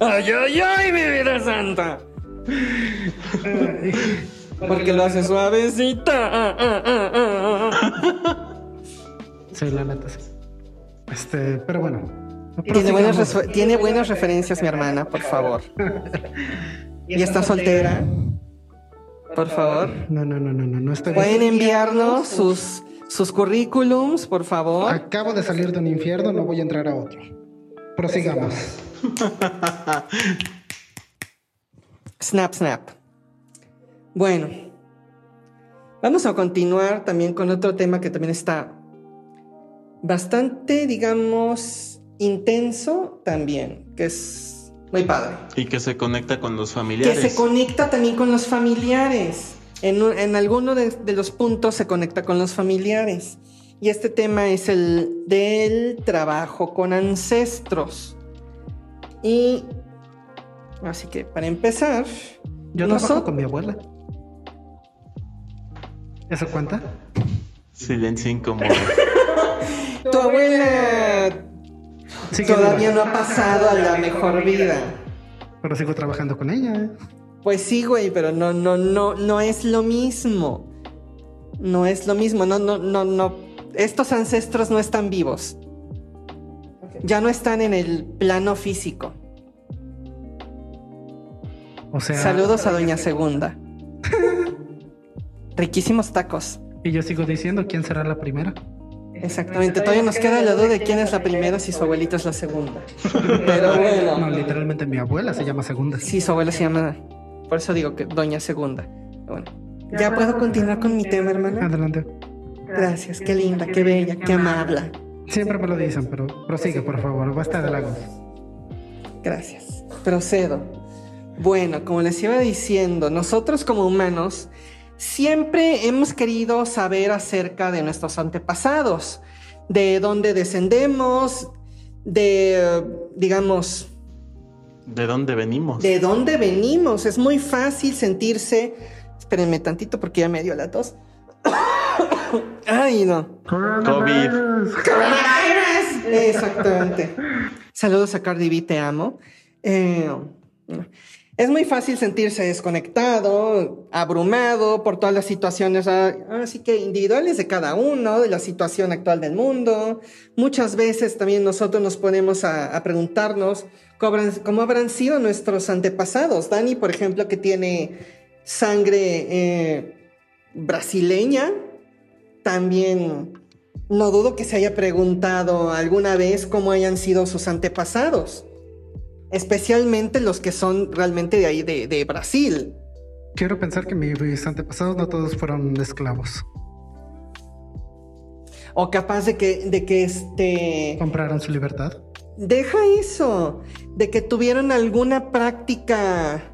¡Ay, ay, ay, mi vida santa! [LAUGHS] Porque lo hace suavecita. [LAUGHS] Sí, la neta sí. Este, pero bueno. Tiene buenas, tiene buenas referencias, mi hermana, por favor. [LAUGHS] ¿Y está soltera? Por favor. No, no, no, no, no, no estoy Pueden enviarnos sus, sus currículums, por favor. Acabo de salir de un infierno, no voy a entrar a otro. Prosigamos. [LAUGHS] snap, snap. Bueno, vamos a continuar también con otro tema que también está bastante, digamos, intenso también, que es muy padre. Y que se conecta con los familiares. Que se conecta también con los familiares. En, en alguno de, de los puntos se conecta con los familiares. Y este tema es el del trabajo con ancestros. Y así que para empezar, yo trabajo con mi abuela. ¿Eso cuenta? Silencio incómodo. [LAUGHS] tu abuela todavía no ha pasado a la mejor vida. Pero sigo trabajando con ella. ¿eh? Pues sí, güey, pero no, no, no, no es lo mismo. No es lo mismo, no, no, no, no. Estos ancestros no están vivos. Ya no están en el plano físico. O sea, Saludos a Doña Segunda. [LAUGHS] Riquísimos tacos. y yo sigo diciendo quién será la primera. Exactamente. Todavía nos queda la duda de quién es la primera si su abuelita es la segunda. [LAUGHS] Pero No, bueno. literalmente mi abuela se llama Segunda. Sí, su abuela se llama. Por eso digo que Doña Segunda. Bueno. ¿Ya puedo continuar con mi tema, hermana? Adelante. Gracias. Qué linda, qué bella, qué amable. Siempre me lo dicen, pero prosigue, por favor. Basta de lagos. Gracias. Procedo. Bueno, como les iba diciendo, nosotros como humanos siempre hemos querido saber acerca de nuestros antepasados, de dónde descendemos, de, digamos, ¿De dónde venimos? de dónde venimos. Es muy fácil sentirse... Espérenme tantito porque ya me dio la tos. [COUGHS] Ay, no. COVID. Coronavirus. Exactamente. Saludos a Cardi B, te amo. Eh, es muy fácil sentirse desconectado, abrumado por todas las situaciones, ah, así que individuales de cada uno, de la situación actual del mundo. Muchas veces también nosotros nos ponemos a, preguntarnos cómo habrán, cómo habrán sido nuestros antepasados. Dani, por ejemplo, que tiene sangre eh, brasileña, también no dudo que se haya preguntado alguna vez cómo hayan sido sus antepasados, especialmente los que son realmente de ahí, de, de Brasil. Quiero pensar que mis antepasados no todos fueron esclavos. O capaz de que, de que este... Compraron su libertad. Deja eso, de que tuvieron alguna práctica...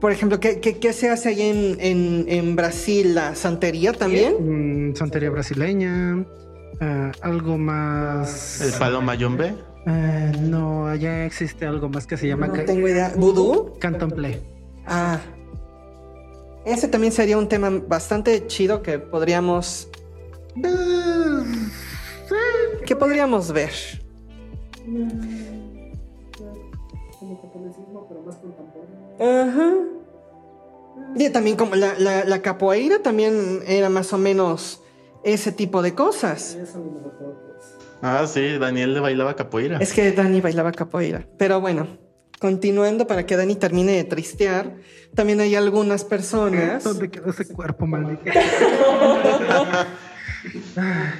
Por ejemplo, ¿qué, qué, qué se hace ahí en, en, en Brasil? ¿La santería también? Mm, santería brasileña. eh, algo más. ¿El palo mayombe? Eh, no, allá existe algo más que se llama No tengo idea. ¿Vudú? candomblé. Ah. Ese también sería un tema bastante chido que podríamos. que podríamos ver. Ajá. Y también como la, la, la capoeira también era más o menos ese tipo de cosas. Ah, sí, Daniel le bailaba capoeira. Es que Dani bailaba capoeira. Pero bueno, continuando para que Dani termine de tristear, también hay algunas personas. [LAUGHS] ¿Dónde quedó ese cuerpo maldito? [LAUGHS]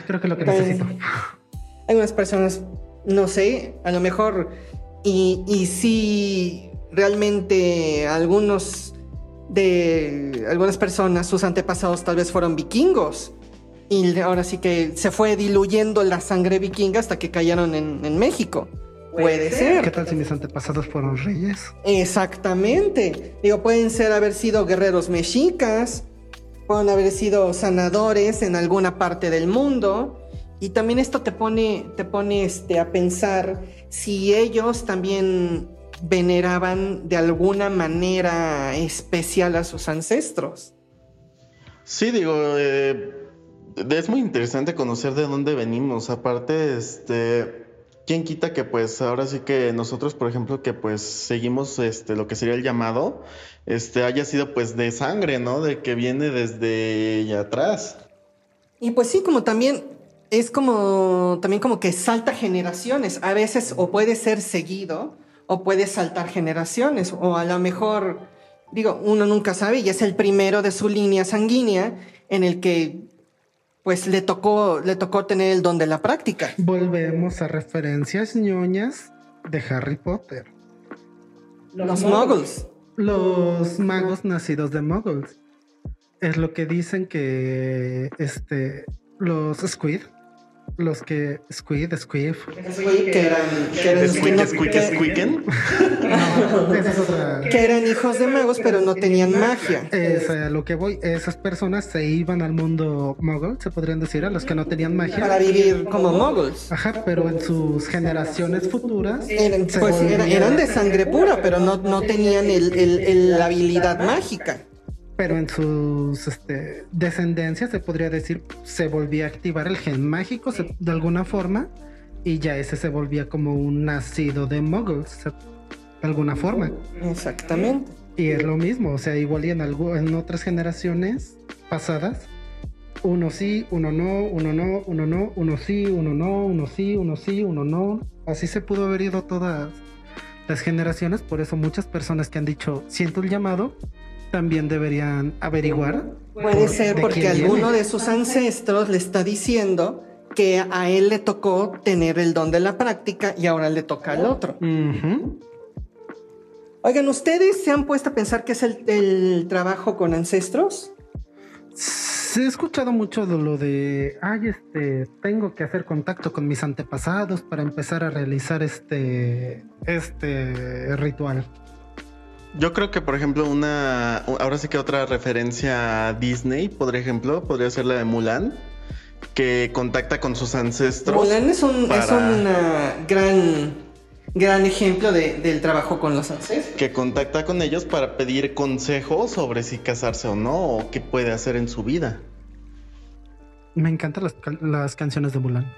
Creo que es lo que necesito. Algunas personas, no sé, a lo mejor, y, y si realmente algunos de algunas personas, sus antepasados tal vez fueron vikingos. Y ahora sí que se fue diluyendo la sangre vikinga hasta que cayeron en, en México. Puede ¿Qué ser. tal si mis antepasados fueron reyes? Exactamente. Digo, pueden ser haber sido guerreros mexicas, pueden haber sido sanadores en alguna parte del mundo. Y también esto te pone, te pone este, a pensar si ellos también veneraban de alguna manera especial a sus ancestros. Sí, digo, eh, es muy interesante conocer de dónde venimos. Aparte, este, quién quita que pues ahora sí que nosotros, por ejemplo, que pues seguimos este lo que sería el llamado, este haya sido pues de sangre, ¿no? De que viene desde atrás. Y pues sí, como también es como también como que salta generaciones. A veces o puede ser seguido o puede saltar generaciones. O a lo mejor, digo, uno nunca sabe y es el primero de su línea sanguínea en el que pues le tocó, le tocó tener el don de la práctica. Volvemos a referencias ñoñas de Harry Potter. Los muggles. Los magos nacidos de muggles. Es lo que dicen que este los squid, los que squid, squiff. Que eran, que eran, Squeak, que- squeak, que- squeaken. [LAUGHS] No, esa es otra. que eran hijos de magos, pero no tenían magia. Es a lo que voy. Esas personas se iban al mundo muggle, se podrían decir, a los que no tenían Para magia. vivir como muggles. Ajá, pero en sus generaciones futuras. Eran, pues eran de sangre pura, pero no, no tenían el- el- el- la habilidad mágica. Pero en sus este, descendencias se podría decir se volvía a activar el gen mágico de alguna forma y ya ese se volvía como un nacido de muggles de alguna forma. Exactamente. Y es lo mismo, o sea, igual y en, algo, en otras generaciones pasadas, uno sí, uno no, uno no, uno no, uno sí, uno no, uno sí, uno sí, uno no. Así se pudo haber ido todas las generaciones, por eso muchas personas que han dicho siento el llamado, también deberían averiguar. Puede ser porque alguno de sus ancestros le está diciendo que a él le tocó tener el don de la práctica y ahora le toca al otro. Oigan, ¿ustedes se han puesto a pensar qué es el, trabajo con ancestros? Se he escuchado mucho de lo de, ay, este, tengo que hacer contacto con mis antepasados para empezar a realizar este, este ritual. Yo creo que, por ejemplo, una, ahora sí que otra referencia a Disney, por ejemplo, podría ser la de Mulan, que contacta con sus ancestros. Mulan es, un, es una gran gran ejemplo del trabajo con los ancestros. Que contacta con ellos para pedir consejo sobre si casarse o no, o qué puede hacer en su vida. Me encantan las, canciones de Mulan.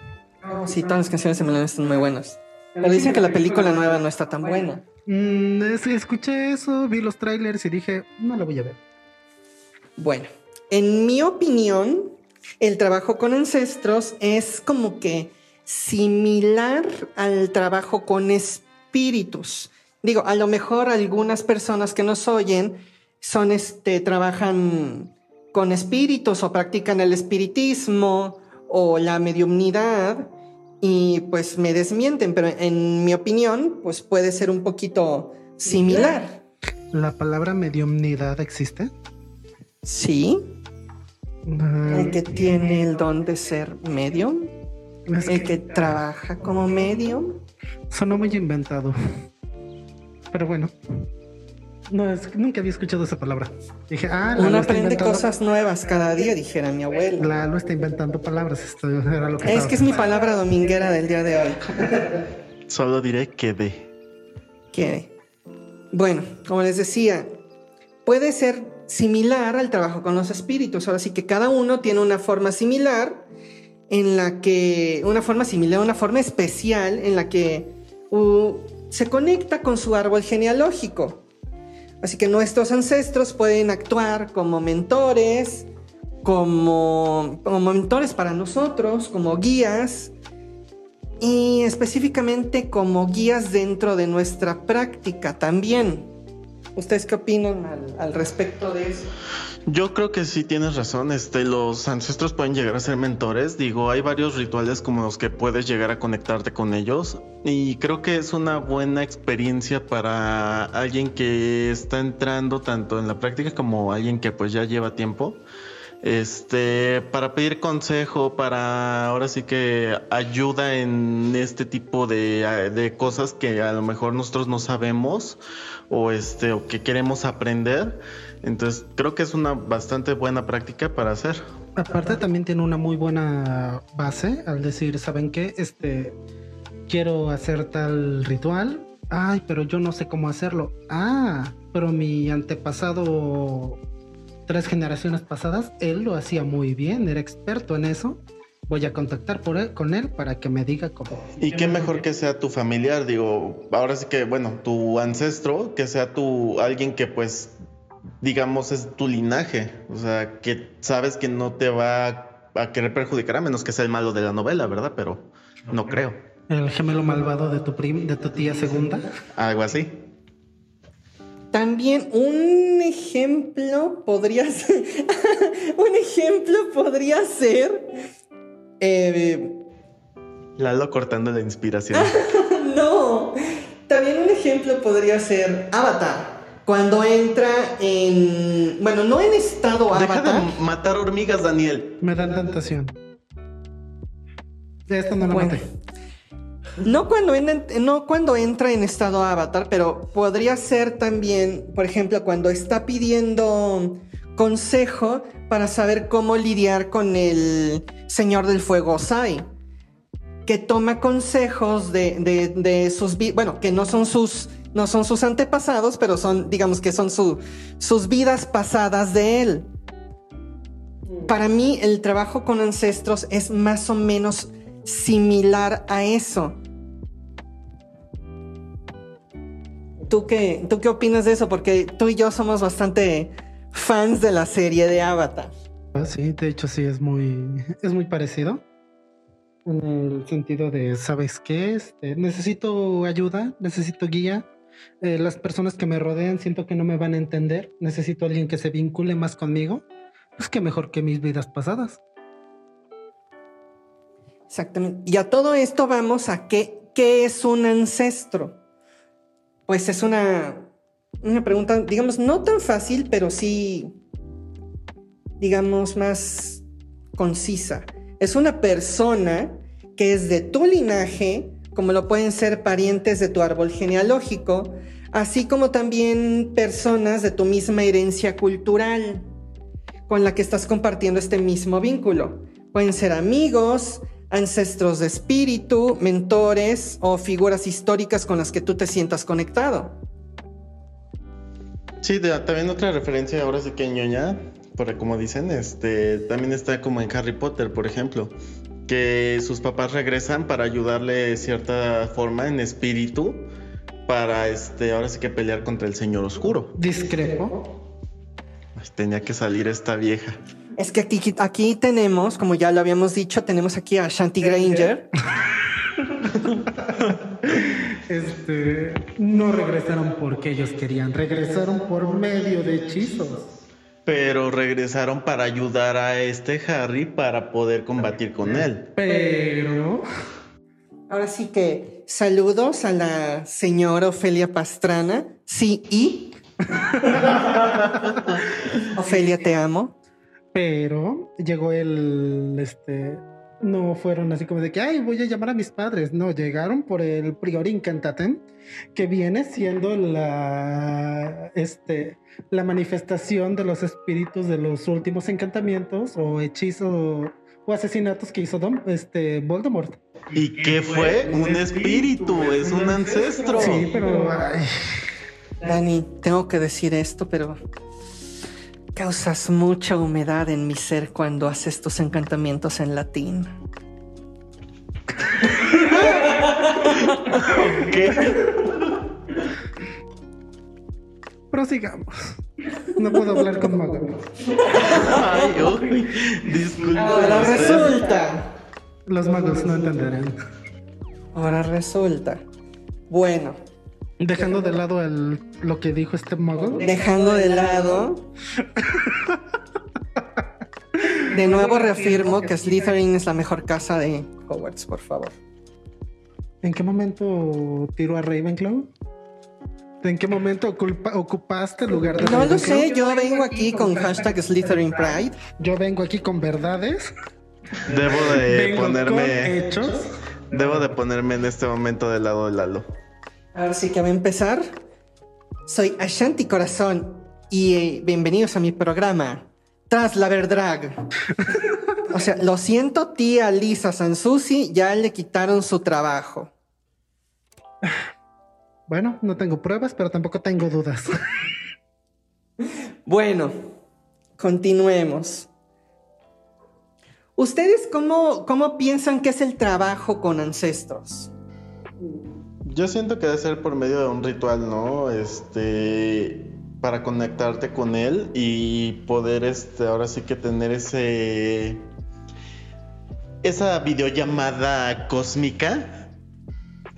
Sí, todas las canciones de Mulan están muy buenas. Pero dicen que la película nueva no está tan buena. Mm, escuché eso, vi los trailers y dije, no la voy a ver. Bueno, en mi opinión, el trabajo con ancestros es como que similar al trabajo con espíritus. Digo, a lo mejor algunas personas que nos oyen son este, trabajan con espíritus o practican el espiritismo o la mediumnidad y pues me desmienten, pero en mi opinión, pues puede ser un poquito similar. ¿La palabra mediumnidad existe? Sí. Ah, el que tiene el don de ser medium el que, trabaja como medio. Sonó muy inventado. Pero bueno. No, es, nunca había escuchado esa palabra. Dije, ah, Uno aprende cosas nuevas cada día, dijera mi abuelo. Lalo está inventando palabras. Esto era lo que es que es mi palabra dominguera del día de hoy. Solo diré que de. Que. Bueno, como les decía, puede ser similar al trabajo con los espíritus. Ahora sí que cada uno tiene una forma similar en la que, una forma similar, una forma especial en la que se conecta con su árbol genealógico. Así que nuestros ancestros pueden actuar como mentores, como, como mentores para nosotros, como guías y específicamente como guías dentro de nuestra práctica también. ¿Ustedes qué opinan al, respecto de eso? Yo creo que sí tienes razón. Este, los ancestros pueden llegar a ser mentores. Digo, hay varios rituales como los que puedes llegar a conectarte con ellos. Y creo que es una buena experiencia para alguien que está entrando tanto en la práctica como alguien que pues ya lleva tiempo este, para pedir consejo, para ahora sí que ayuda en este tipo de, de, cosas que a lo mejor nosotros no sabemos o este, o que queremos aprender. Entonces, creo que es una bastante buena práctica para hacer. Aparte también tiene una muy buena base al decir, ¿saben qué? Este, quiero hacer tal ritual. Ay, pero yo no sé cómo hacerlo. Ah, pero mi antepasado tres generaciones pasadas, él lo hacía muy bien, era experto en eso. Voy a contactar por él, con él para que me diga cómo. Y qué mejor que sea tu familiar, digo, ahora sí que, bueno, tu ancestro, que sea tu alguien que pues, digamos, es tu linaje, o sea, que sabes que no te va a querer perjudicar a menos que sea el malo de la novela, ¿verdad? Pero no creo. El gemelo malvado de tu prim, de tu tía segunda. Algo así. También un ejemplo podría [LAUGHS] ser. un ejemplo podría ser. Eh, Lalo cortando la inspiración. [LAUGHS] no. También un ejemplo podría ser Avatar. Cuando entra en. Bueno, no en estado Deja de matar hormigas, Daniel. Me dan tentación. Esto no lo maté. No cuando, no cuando entra en estado avatar, pero podría ser también, por ejemplo, cuando está pidiendo consejo para saber cómo lidiar con el Señor del Fuego Sai, que toma consejos de, sus, bueno, que no son sus No son sus antepasados, pero son, digamos que son su, sus vidas pasadas de él. Para mí, el trabajo con ancestros es más o menos similar a eso. ¿Tú qué, ¿Tú qué opinas de eso? Porque tú y yo somos bastante fans de la serie de Avatar. Ah, sí, de hecho sí, es muy, es muy parecido. En el sentido de, ¿sabes qué? Este, necesito ayuda, necesito guía. Eh, las personas que me rodean siento que no me van a entender. Necesito alguien que se vincule más conmigo. Pues que mejor que mis vidas pasadas. Exactamente. Y a todo esto vamos a qué, qué es un ancestro. Pues es una, una pregunta, digamos, no tan fácil, pero sí, digamos, más concisa. Es una persona que es de tu linaje, como lo pueden ser parientes de tu árbol genealógico, así como también personas de tu misma herencia cultural con la que estás compartiendo este mismo vínculo. Pueden ser amigos, ancestros de espíritu, mentores o figuras históricas con las que tú te sientas conectado. Sí, también otra referencia ahora sí que ñoña, porque como dicen, este, también está como en Harry Potter, por ejemplo, que sus papás regresan para ayudarle de cierta forma en espíritu para este, ahora sí que pelear contra el Señor Oscuro. Discrepo. tenía que salir esta vieja. Es que aquí, aquí tenemos, como ya lo habíamos dicho, tenemos aquí a Shanti Granger. [LAUGHS] este, no regresaron porque ellos querían, regresaron por medio de hechizos. Pero regresaron para ayudar a este Harry para poder combatir con él. Pero... Ahora sí que saludos a la señora Ofelia Pastrana. Sí, y... [LAUGHS] Ofelia, te amo. Pero llegó el, este, no fueron así como de que, ay, voy a llamar a mis padres. No, llegaron por el prior incantatem, que viene siendo la, este, la manifestación de los espíritus de los últimos encantamientos o hechizos o asesinatos que hizo Dom, este, Voldemort. ¿Y qué fue? Un espíritu, es un ancestro. Sí, pero... Dani, tengo que decir esto, pero Causas mucha humedad en mi ser cuando haces tus encantamientos en latín. ¿Qué? Prosigamos. No puedo hablar con magos. Ay, uy, disculpa. Ahora resulta. Los magos no entenderán. Ahora resulta. Bueno, Dejando de lado el, lo que dijo este mago. Dejando de lado. De nuevo reafirmo que Slytherin es la mejor casa de Hogwarts, por favor. ¿En qué momento tiró a Ravenclaw? ¿En qué momento ocupaste el lugar de No lo sé, yo vengo aquí con hashtag Slytherin Pride. Yo vengo aquí con verdades. Debo de ponerme. hechos. Debo de ponerme en este momento del lado de Lalo. Ahora sí que va a empezar. Soy Ashanti Corazón y eh, bienvenidos a mi programa Tras la Verdrag. o sea, lo siento, tía Lisa Sansusi, ya le quitaron su trabajo. Bueno, no tengo pruebas, pero tampoco tengo dudas. bueno, continuemos. ¿Ustedes cómo, cómo piensan que es el trabajo con ancestros? Yo siento que debe ser por medio de un ritual, ¿no? Este para conectarte con él y poder este ahora sí que tener ese esa videollamada cósmica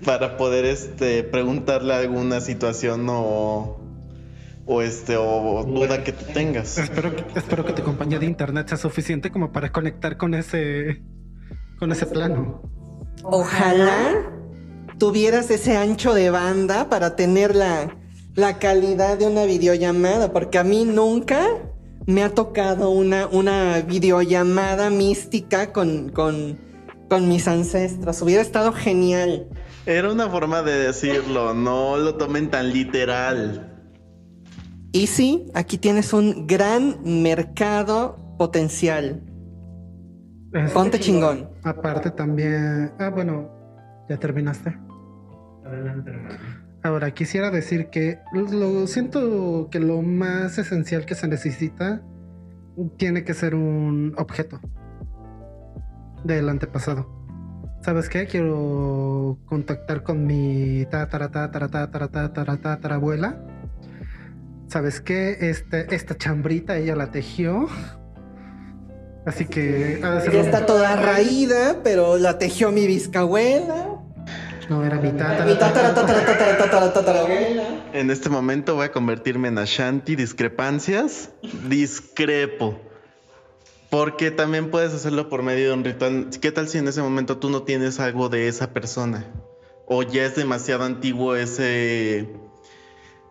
para poder este preguntarle alguna situación o o este o duda que tú tengas. Espero que, espero que tu compañía de internet sea suficiente como para conectar con ese con ese plano. Ojalá tuvieras ese ancho de banda para tener la, calidad de una videollamada, porque a mí nunca me ha tocado una, una videollamada mística con, con, con mis ancestros. Hubiera estado genial. Era una forma de decirlo, no lo tomen tan literal. Y sí, aquí tienes un gran mercado potencial. Ponte chingón. Aparte también, ah bueno, ya terminaste. Ahora, quisiera decir que lo siento que lo más esencial que se necesita tiene que ser un objeto del antepasado. ¿Sabes qué? Quiero contactar con mi abuela. ¿Sabes qué? Este, esta chambrita ella la tejió. Así que. Ya está toda raída, pero la tejió mi bisabuela. No, era mi tatara. Mi tatara, tatara, tatara, tatara, tatarabuela. En este momento voy a convertirme en Ashanti. Discrepancias. Discrepo. Porque también puedes hacerlo por medio de un ritual. ¿Qué tal si en ese momento tú no tienes algo de esa persona? O ya es demasiado antiguo ese.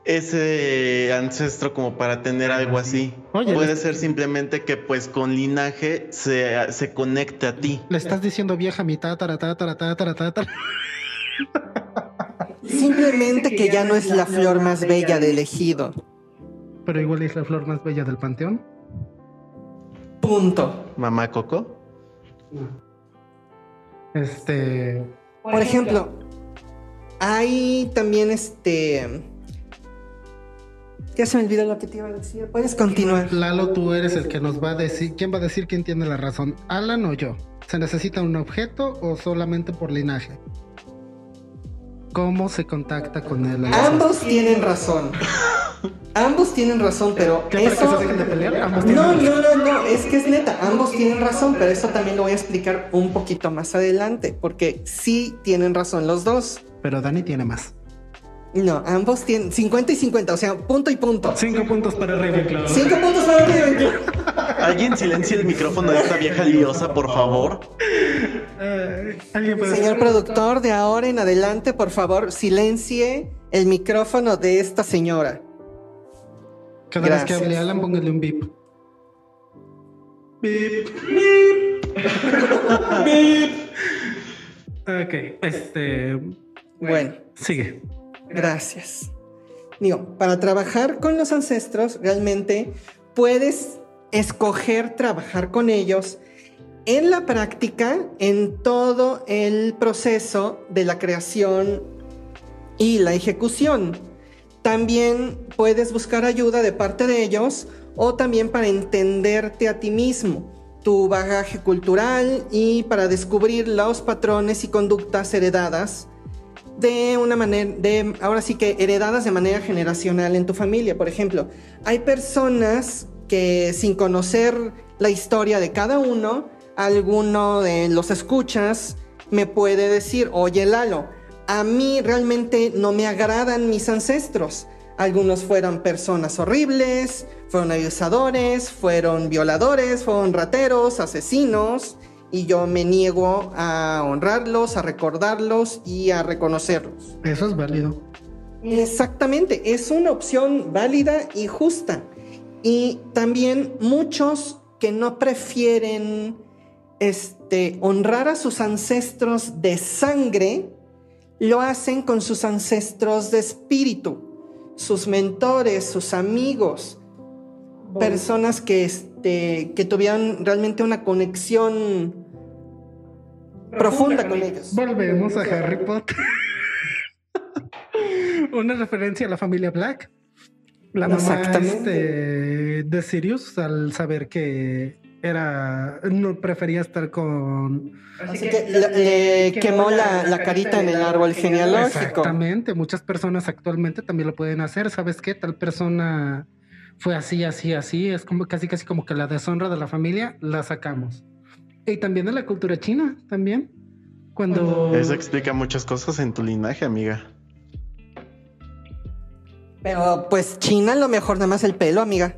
Ese ancestro como para tener algo así. Oye, Puede ser simplemente que pues con linaje se, se conecte a ti. Le estás diciendo vieja mi tatara tatara tatara tatara. Simplemente que ya no es la flor más bella del ejido. Pero igual es la flor más bella del panteón. Punto. Mamá Coco. Este. Por ejemplo, hay también este. Ya se me olvidó lo que te iba a decir. Puedes continuar. Lalo, tú eres el que nos va a decir. ¿Quién va a decir quién tiene la razón? ¿Alan o yo? ¿Se necesita un objeto o solamente por linaje? ¿Cómo se contacta con él? Ambos tienen razón. Ambos tienen razón, pero ¿Qué, para que eso. se dejen de pelear? Ambos No, no, no, no, es que es neta, ambos tienen razón, pero eso también lo voy a explicar un poquito más adelante, porque sí tienen razón los dos. Pero Dani tiene más. No, ambos tienen 50 y 50, o sea, punto y punto. Cinco puntos para Ravenclaw. Cinco puntos para Ravenclaw. Alguien silencia el micrófono de esta vieja liosa, por favor. Eh, ¿Alguien puede Señor productor, de ahora en adelante, por favor, silencie el micrófono de esta señora. Cada vez que hable Alan, póngale un beep. Beep. Ok, este. Bueno, Sigue. gracias. Digo, para trabajar con los ancestros, realmente puedes escoger trabajar con ellos en la práctica, en todo el proceso de la creación y la ejecución. También puedes buscar ayuda de parte de ellos o también para entenderte a ti mismo, tu bagaje cultural y para descubrir los patrones y conductas heredadas de una manera, de ahora sí que heredadas de manera generacional en tu familia. Por ejemplo, hay personas que sin conocer la historia de cada uno, alguno de los escuchas me puede decir, oye Lalo, a mí realmente no me agradan mis ancestros. Algunos fueron personas horribles, fueron abusadores, fueron violadores, fueron rateros, asesinos, y yo me niego a honrarlos, a recordarlos y a reconocerlos. Eso es válido. Exactamente, es una opción válida y justa. Y también muchos que no prefieren este, honrar a sus ancestros de sangre, lo hacen con sus ancestros de espíritu, sus mentores, sus amigos, personas que, este, que tuvieron realmente una conexión profunda con ellos. Volvemos a Harry Potter. [LAUGHS] Una referencia a la familia Black. La mamá Exactamente. este, de Sirius, al saber que era no prefería estar con Así que le, le quemó la, la carita en el árbol genealógico. Exactamente, muchas personas actualmente también lo pueden hacer. ¿Sabes qué? Tal persona fue así, así, así. Es como casi, casi como que la deshonra de la familia la sacamos. Y también de la cultura china, también. Cuando. Eso explica muchas cosas en tu linaje, amiga. Pero pues China a lo mejor nada más el pelo, amiga.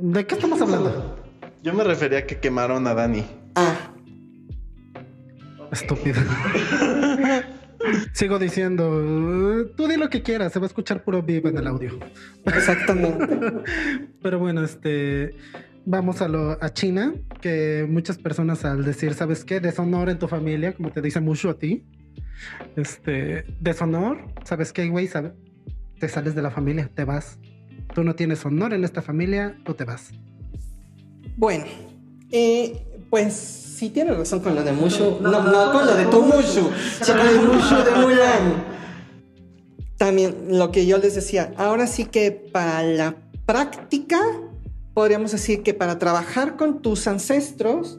¿De qué estamos hablando? Yo me refería a que quemaron a Dani. Ah, Estúpido. [LAUGHS] Sigo diciendo, tú di lo que quieras, se va a escuchar puro vivo en el audio. exactamente. [LAUGHS] Pero bueno, este vamos a lo a China, que muchas personas al decir, ¿sabes qué? Deshonor en tu familia, como te dice mucho a ti. Este, deshonor, ¿sabes qué, güey? Sabe- Te sales de la familia, te vas. Tú no tienes honor en esta familia, tú te vas. Bueno, eh, pues sí tiene razón con lo de Mushu. No, no con lo de tu Mushu, con el Mushu de [LAUGHS] Mulan. también lo que yo les decía, ahora sí que para la práctica, podríamos decir que para trabajar con tus ancestros,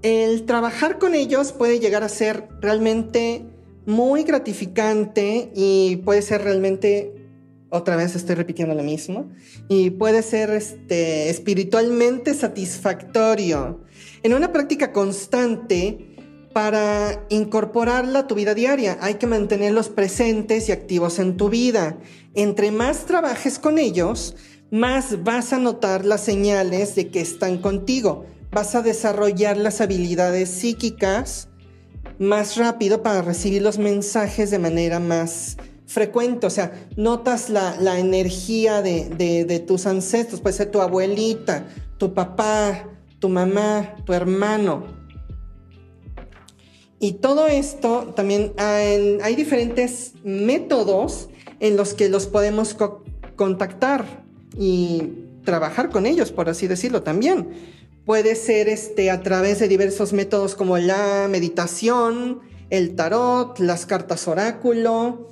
el trabajar con ellos puede llegar a ser realmente muy gratificante y puede ser realmente, otra vez estoy repitiendo lo mismo, y puede ser este, espiritualmente satisfactorio. En una práctica constante, para incorporarla a tu vida diaria, hay que mantenerlos presentes y activos en tu vida. Entre más trabajes con ellos, más vas a notar las señales de que están contigo. Vas a desarrollar las habilidades psíquicas más rápido para recibir los mensajes de manera más frecuente. O sea, notas la, energía de, de, tus ancestros. Puede ser tu abuelita, tu papá, tu mamá, tu hermano. Y todo esto también hay, diferentes métodos en los que los podemos contactar y trabajar con ellos, por así decirlo también. Puede ser este, a través de diversos métodos como la meditación, el tarot, las cartas oráculo,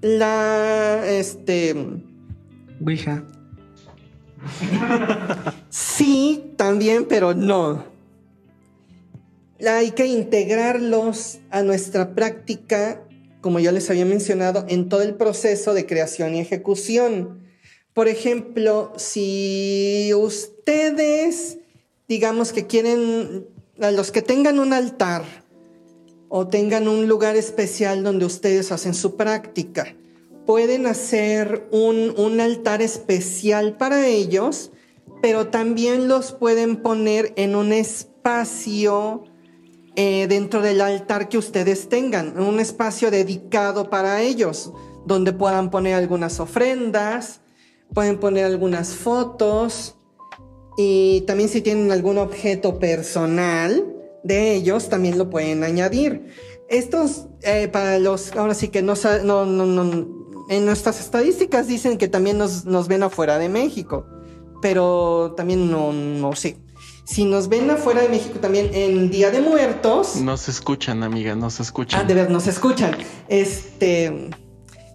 la este Ouija. sí, también, pero no. Hay que integrarlos a nuestra práctica, como ya les había mencionado, en todo el proceso de creación y ejecución. Por ejemplo, si ustedes, digamos que quieren, a los que tengan un altar o tengan un lugar especial donde ustedes hacen su práctica, pueden hacer un, altar especial para ellos, pero también los pueden poner en un espacio eh, dentro del altar que ustedes tengan, un espacio dedicado para ellos, donde puedan poner algunas ofrendas, Pueden poner algunas fotos y también si tienen algún objeto personal de ellos, también lo pueden añadir. Estos, eh, para los, ahora sí que no, no, no, en nuestras estadísticas dicen que también nos, nos ven afuera de México, pero también no, no sé. Si nos ven afuera de México también en Día de Muertos. Nos escuchan, amiga, nos escuchan. Ah, de ver, nos escuchan. Este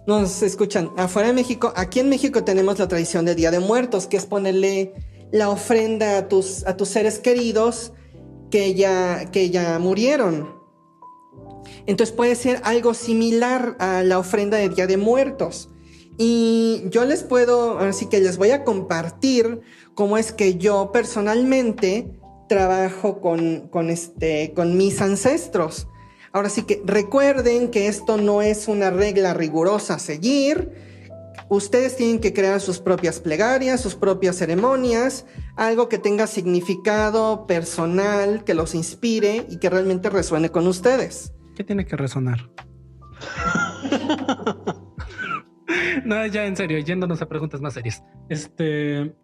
nos escuchan afuera de México. Aquí en México tenemos la tradición de Día de Muertos, que es ponerle la ofrenda a tus, a tus seres queridos que ya, que ya murieron. Entonces puede ser algo similar a la ofrenda de Día de Muertos. Y yo les puedo, así que les voy a compartir cómo es que yo personalmente trabajo con, con, este, con mis ancestros. Ahora sí que recuerden que esto no es una regla rigurosa a seguir. Ustedes tienen que crear sus propias plegarias, sus propias ceremonias, algo que tenga significado personal, que los inspire y que realmente resuene con ustedes. ¿Qué tiene que resonar? [LAUGHS] no, ya en serio, yéndonos a preguntas más serias. Este.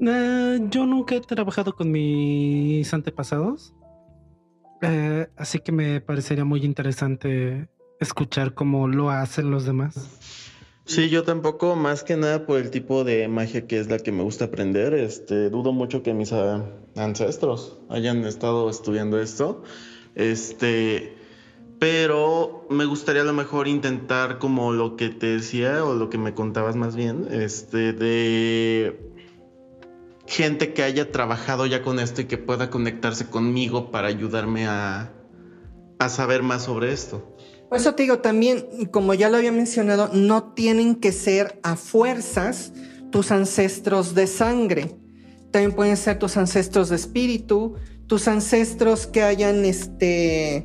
Eh, yo nunca he trabajado con mis antepasados. Eh, así que me parecería muy interesante escuchar cómo lo hacen los demás. Sí, yo tampoco, más que nada por el tipo de magia que es la que me gusta aprender. Este, dudo mucho que mis ancestros hayan estado estudiando esto. Este, pero me gustaría a lo mejor intentar como lo que te decía o lo que me contabas más bien, este, de gente que haya trabajado ya con esto y que pueda conectarse conmigo para ayudarme a, saber más sobre esto. Por eso te digo, también, como ya lo había mencionado, no tienen que ser a fuerzas tus ancestros de sangre. También pueden ser tus ancestros de espíritu, tus ancestros que hayan este,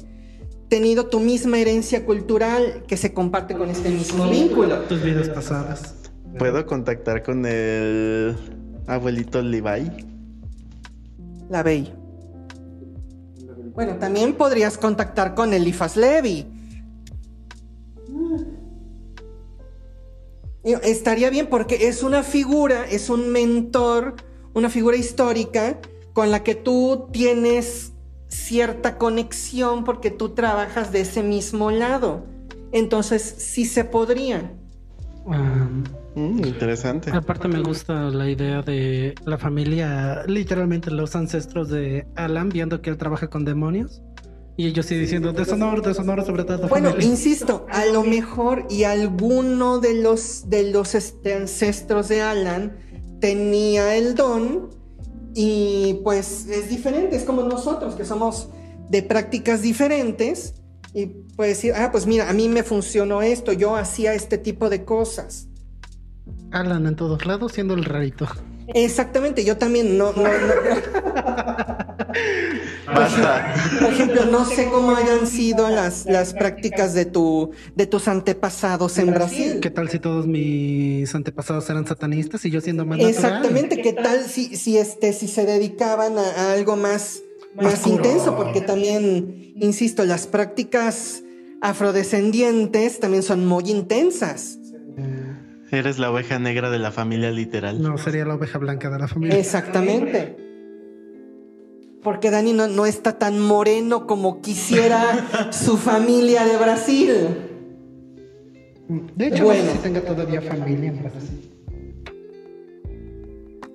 tenido tu misma herencia cultural que se comparte con este mismo vínculo. Tus vidas pasadas. ¿Puedo contactar con el Abuelito Levi. La Bey. Bueno, también podrías contactar con Elifas Levi. Estaría bien porque es una figura, es un mentor, una figura histórica con la que tú tienes cierta conexión porque tú trabajas de ese mismo lado. Entonces, sí se podría. Ah. Mm, interesante. Aparte me gusta la idea de la familia, literalmente los ancestros de Alan, viendo que él trabaja con demonios Y ellos sí diciendo deshonor, deshonor sobre todo. Bueno, familia". insisto, a lo mejor y alguno de los, de los este, ancestros de Alan tenía el don y pues es diferente, es como nosotros que somos de prácticas diferentes y puede decir, ah, pues mira, a mí me funcionó esto, yo hacía este tipo de cosas. Alan en todos lados siendo el rarito. Exactamente, yo también no, no, no- [LAUGHS] Basta. por ejemplo, no sé cómo hayan sido las, las prácticas de tu, de tus antepasados en Brasil. ¿Qué tal si todos mis antepasados eran satanistas y yo siendo más natural? Exactamente, ¿qué tal si, si, este, si se dedicaban a, a algo más, más oscuro. intenso? Porque también, insisto, las prácticas afrodescendientes también son muy intensas. Eres la oveja negra de la familia literal. No, sería la oveja blanca de la familia. Exactamente. Porque Dani no, no está tan moreno como quisiera [LAUGHS] su familia de Brasil. De hecho, Bueno. no sé si tenga todavía familia en Brasil.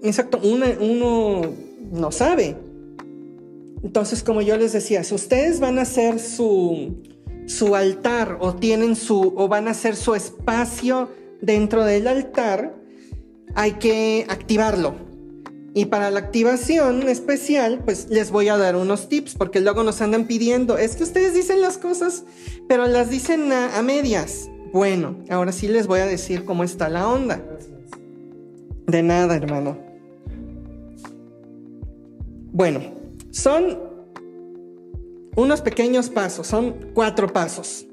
Exacto, uno, uno no sabe. Entonces, como yo les decía, si ustedes van a hacer su, su altar o tienen su o van a hacer su espacio dentro del altar, hay que activarlo. Y para la activación especial, pues les voy a dar unos tips, porque luego nos andan pidiendo, es que ustedes dicen las cosas, pero las dicen a, medias. Bueno, ahora sí les voy a decir cómo está la onda. De nada, hermano. Bueno, son unos pequeños pasos, son cuatro pasos.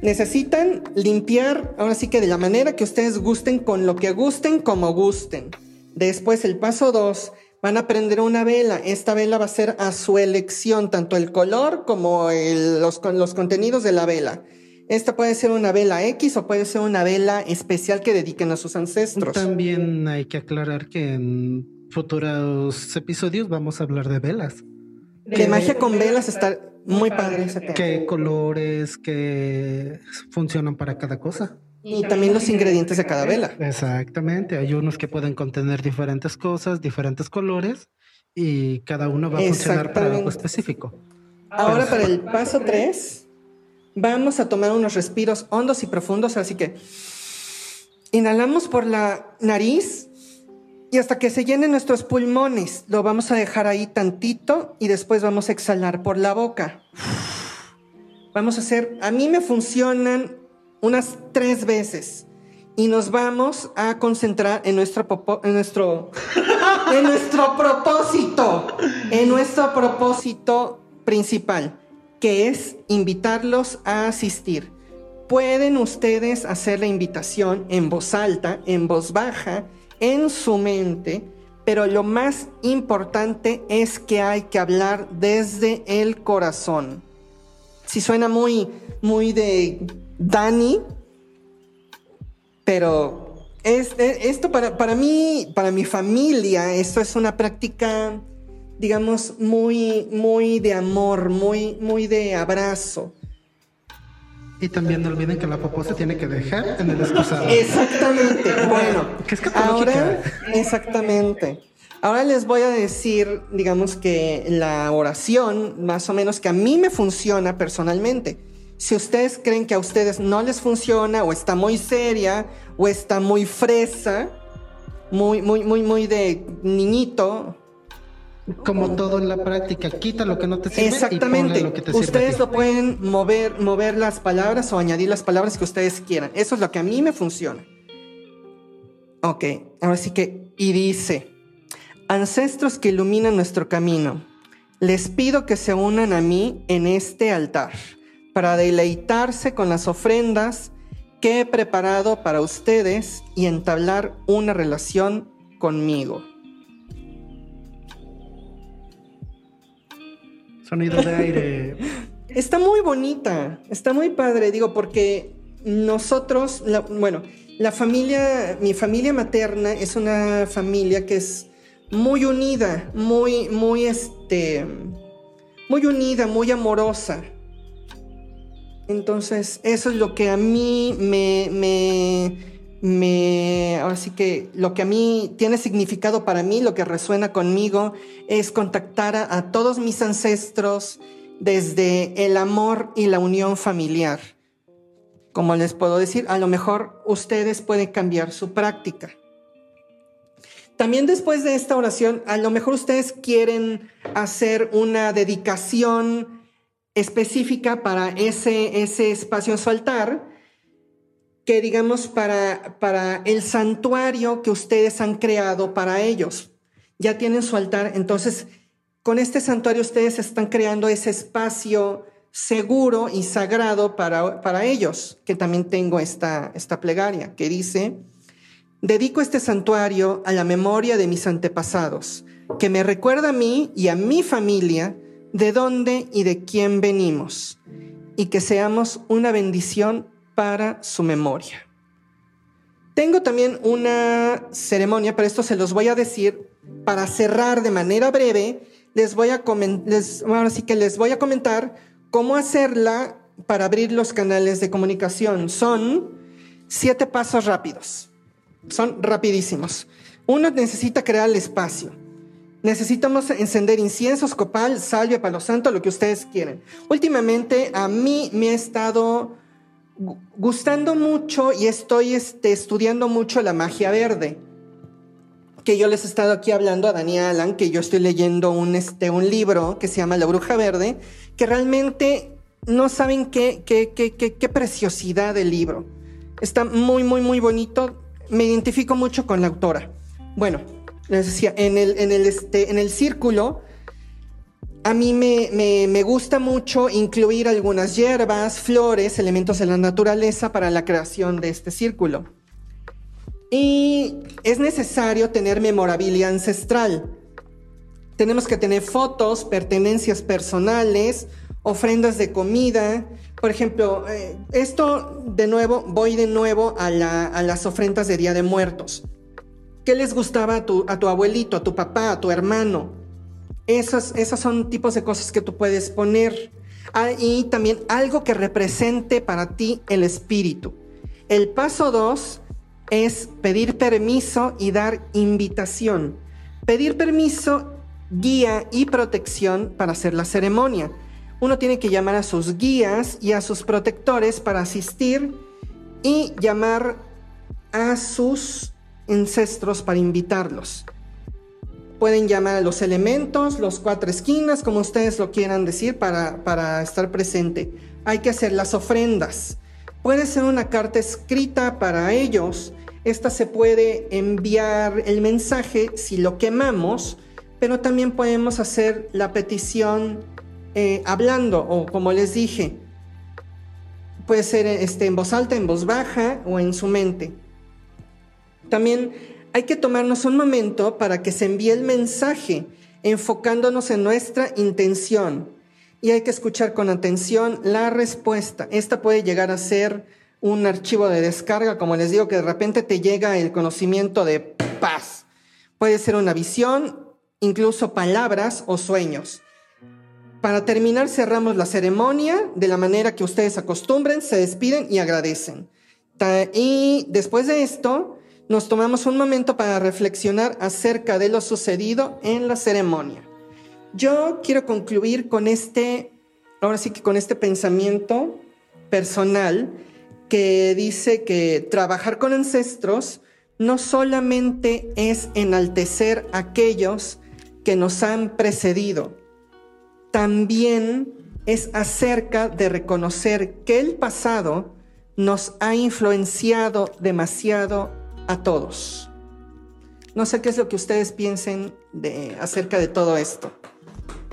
Necesitan limpiar, ahora sí que de la manera que ustedes gusten, con lo que gusten, como gusten. Después, el paso dos, van a prender una vela. Esta vela va a ser a su elección, tanto el color como el- los, con- los contenidos de la vela. Esta puede ser una vela X o puede ser una vela especial que dediquen a sus ancestros. También hay que aclarar que en futuros episodios vamos a hablar de velas. De magia con velas está muy padre ese tema. qué colores, que funcionan para cada cosa. Y también los ingredientes de cada vela. Exactamente, hay unos que pueden contener diferentes cosas, diferentes colores y cada uno va a funcionar para algo específico. Ahora para el paso 3, vamos a tomar unos respiros hondos y profundos, así que inhalamos por la nariz y hasta que se llenen nuestros pulmones, lo vamos a dejar ahí tantito y después vamos a exhalar por la boca. Vamos a hacer, a mí me funcionan unas tres veces y nos vamos a concentrar en nuestro, popo- en nuestro, [LAUGHS] en nuestro propósito, en nuestro propósito principal, que es invitarlos a asistir. Pueden ustedes hacer la invitación en voz alta, en voz baja, en su mente, pero lo más importante es que hay que hablar desde el corazón. Si suena muy, muy de Dani, pero es, e- esto para, para mí, para mi familia, esto es una práctica, digamos, muy, muy de amor, muy, muy de abrazo. Y también no olviden que la popó se tiene que dejar en el excusado. Exactamente. Bueno, Que es ahora, exactamente. Ahora les voy a decir, digamos que la oración, más o menos que a mí me funciona personalmente. Si ustedes creen que a ustedes no les funciona, o está muy seria, o está muy fresa, muy, muy, muy, muy de niñito, Como todo en la práctica, quita lo que no te sirve y Exactamente. lo que te ustedes lo pueden mover, mover las palabras o añadir las palabras que ustedes quieran. Eso es lo que a mí me funciona. Ok, ahora sí que, y dice, ancestros que iluminan nuestro camino, les pido que se unan a mí en este altar para deleitarse con las ofrendas que he preparado para ustedes y entablar una relación conmigo. Sonido de aire. [LAUGHS] Está muy bonita, está muy padre, digo, porque nosotros, la- bueno, la familia, mi familia materna es una familia que es muy unida, muy, muy, este, muy unida, muy amorosa. Entonces, eso es lo que a mí me, me, me, ahora sí que lo que a mí tiene significado para mí, lo que resuena conmigo, es contactar a, a todos mis ancestros desde el amor y la unión familiar. Como les puedo decir, a lo mejor ustedes pueden cambiar su práctica. También después de esta oración, a lo mejor ustedes quieren hacer una dedicación específica para ese, ese espacio en su altar, que digamos para, para el santuario que ustedes han creado para ellos. Ya tienen su altar, entonces con este santuario ustedes están creando ese espacio seguro y sagrado para, para ellos, que también tengo esta, esta plegaria que dice, Dedico este santuario a la memoria de mis antepasados, que me recuerda a mí y a mi familia de dónde y de quién venimos, y que seamos una bendición para su memoria. Tengo también una ceremonia, pero esto se los voy a decir para cerrar de manera breve. Les voy a les, ahora sí que les voy a comentar cómo hacerla para abrir los canales de comunicación. Son siete pasos rápidos. Son rapidísimos. Uno necesita crear el espacio. Necesitamos encender inciensos, copal, salvia, palo santo, lo que ustedes quieren. Últimamente a mí me ha estado gustando mucho y estoy este, estudiando mucho la magia verde. Que yo les he estado aquí hablando a Daniel Alan, que yo estoy leyendo un, este, un libro que se llama La Bruja Verde, que realmente no saben qué, qué, qué, qué preciosidad del libro. Está muy, muy, muy bonito me identifico mucho con la autora. Bueno, en el, en el, este, en el círculo, a mí me, me, gusta mucho incluir algunas hierbas, flores, elementos de la naturaleza para la creación de este círculo. Y es necesario tener memorabilia ancestral. Tenemos que tener fotos, pertenencias personales, ofrendas de comida, por ejemplo, eh, esto de nuevo, voy de nuevo a, las ofrendas de Día de Muertos. ¿Qué les gustaba a tu, abuelito, a tu papá, a tu hermano? Esos, esos son tipos de cosas que tú puedes poner. Ah, y también algo que represente para ti el espíritu. El paso dos es pedir permiso y dar invitación. Pedir permiso, guía y protección para hacer la ceremonia uno tiene que llamar a sus guías y a sus protectores para asistir y llamar a sus ancestros para invitarlos. Pueden llamar a los elementos, los cuatro esquinas, como ustedes lo quieran decir, para, para estar presente. Hay que hacer las ofrendas. Puede ser una carta escrita para ellos. Esta se puede enviar el mensaje si lo quemamos, pero también podemos hacer la petición eh, hablando o como les dije, puede ser este, en voz alta, en voz baja o en su mente. También hay que tomarnos un momento para que se envíe el mensaje enfocándonos en nuestra intención y hay que escuchar con atención la respuesta. Esta puede llegar a ser un archivo de descarga, como les digo, que de repente te llega el conocimiento de paz. Puede ser una visión, incluso palabras o sueños. Para terminar, cerramos la ceremonia de la manera que ustedes acostumbren, se despiden y agradecen. Y después de esto, nos tomamos un momento para reflexionar acerca de lo sucedido en la ceremonia. Yo quiero concluir con este, ahora sí que con este pensamiento personal que dice que trabajar con ancestros no solamente es enaltecer a aquellos que nos han precedido, también es acerca de reconocer que el pasado nos ha influenciado demasiado a todos. No sé qué es lo que ustedes piensen acerca de todo esto.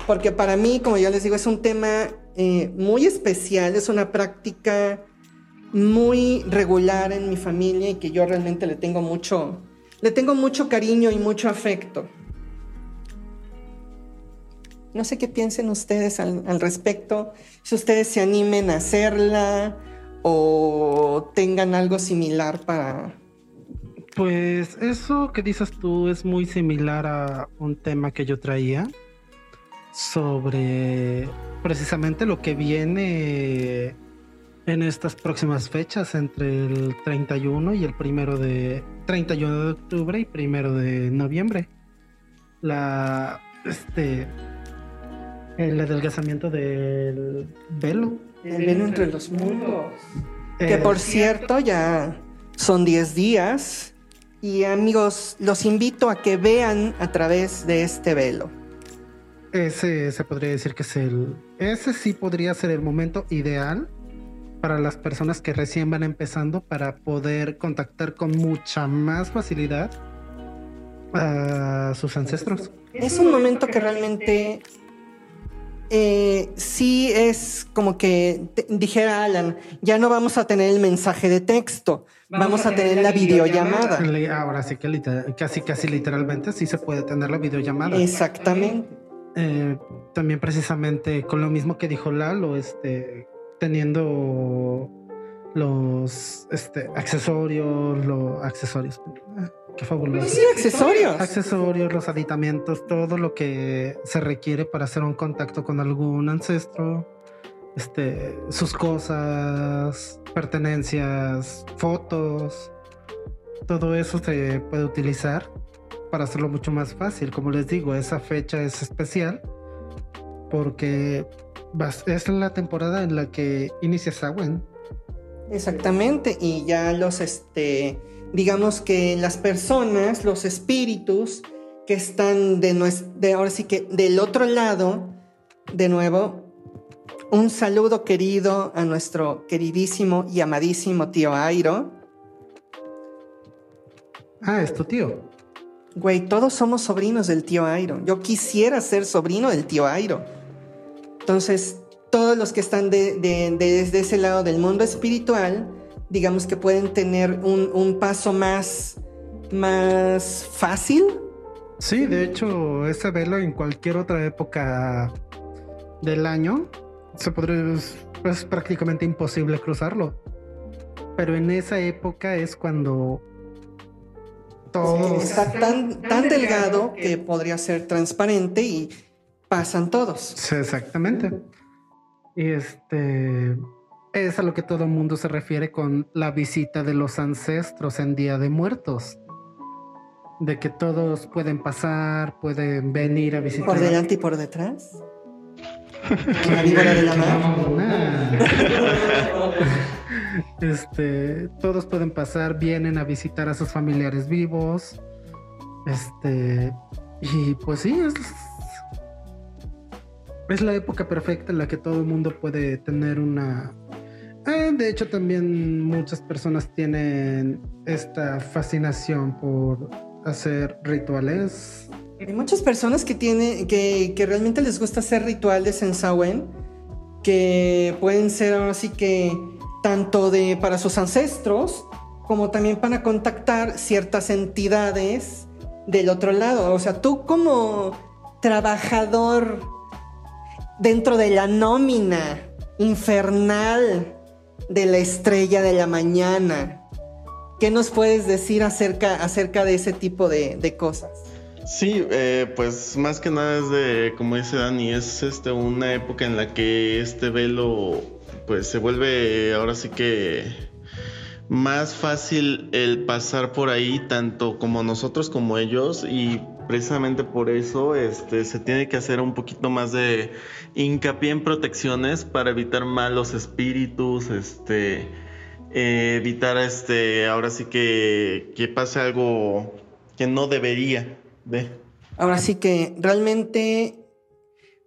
Porque para mí, como ya les digo, es un tema eh, muy especial, es una práctica muy regular en mi familia y que yo realmente le tengo mucho, le tengo mucho cariño y mucho afecto. No sé qué piensen ustedes al, respecto, si ustedes se animen a hacerla o tengan algo similar para... Pues eso que dices tú es muy similar a un tema que yo traía sobre precisamente lo que viene en estas próximas fechas entre el 31 y el primero de 31 de octubre y primero de noviembre. La este El adelgazamiento del velo. El velo entre los mundos. Que por cierto ya son 10 días. Y amigos, los invito a que vean a través de este velo. Ese se podría decir que es el. Ese sí podría ser el momento ideal para las personas que recién van empezando para poder contactar con mucha más facilidad a sus ancestros. Es un momento que realmente eh, sí es como que dijera Alan, ya no vamos a tener el mensaje de texto, vamos, a, tener, la videollamada. Ahora sí que casi casi literalmente sí se puede tener la videollamada. Exactamente. Eh, también precisamente con lo mismo que dijo Lalo, este, teniendo los este, accesorios, los accesorios. Qué fabuloso. Sí, accesorios. Accesorios, los aditamientos, todo lo que se requiere para hacer un contacto con algún ancestro. Este, sus cosas, pertenencias, fotos. Todo eso se puede utilizar para hacerlo mucho más fácil. Como les digo, esa fecha es especial porque es la temporada en la que inicia Samhain. Exactamente, y ya los, este, digamos que las personas, los espíritus que están de, de ahora sí que del otro lado, de nuevo, un saludo querido a nuestro queridísimo y amadísimo tío Airo. Ah, es tu tío. Güey, todos somos sobrinos del tío Airo. Yo quisiera ser sobrino del tío Airo. Entonces, todos los que están desde ese lado del mundo espiritual, digamos que pueden tener un, paso más, más fácil. Sí, de hecho, ese velo en cualquier otra época del año se podría, es prácticamente imposible cruzarlo. Pero en esa época es cuando Está tan, tan delgado que podría ser transparente y pasan todos. Sí, exactamente. Y este es a lo que todo el mundo se refiere con la visita de los ancestros en Día de Muertos. De que todos pueden pasar, pueden venir a visitar. ¿Por delante y por detrás? [LAUGHS] la víbora de la mar. [LAUGHS] Este, todos pueden pasar, vienen a visitar a sus familiares vivos. Este, y pues sí, es, es la época perfecta en la que todo el mundo puede tener una. Eh, de hecho, también muchas personas tienen esta fascinación por hacer rituales. Hay muchas personas que tienen, que, que realmente les gusta hacer rituales en Samhain, que pueden ser así que tanto de para sus ancestros como también para contactar ciertas entidades del otro lado. O sea, tú como trabajador dentro de la nómina infernal de la estrella de la mañana, ¿qué nos puedes decir acerca, acerca de ese tipo de, cosas? Sí, eh, pues más que nada es de, como dice Dani, es este, una época en la que este velo pues se vuelve ahora sí que más fácil el pasar por ahí tanto como nosotros como ellos y precisamente por eso este se tiene que hacer un poquito más de hincapié en protecciones para evitar malos espíritus este eh, evitar este ahora sí que, que pase algo que no debería de ahora sí que realmente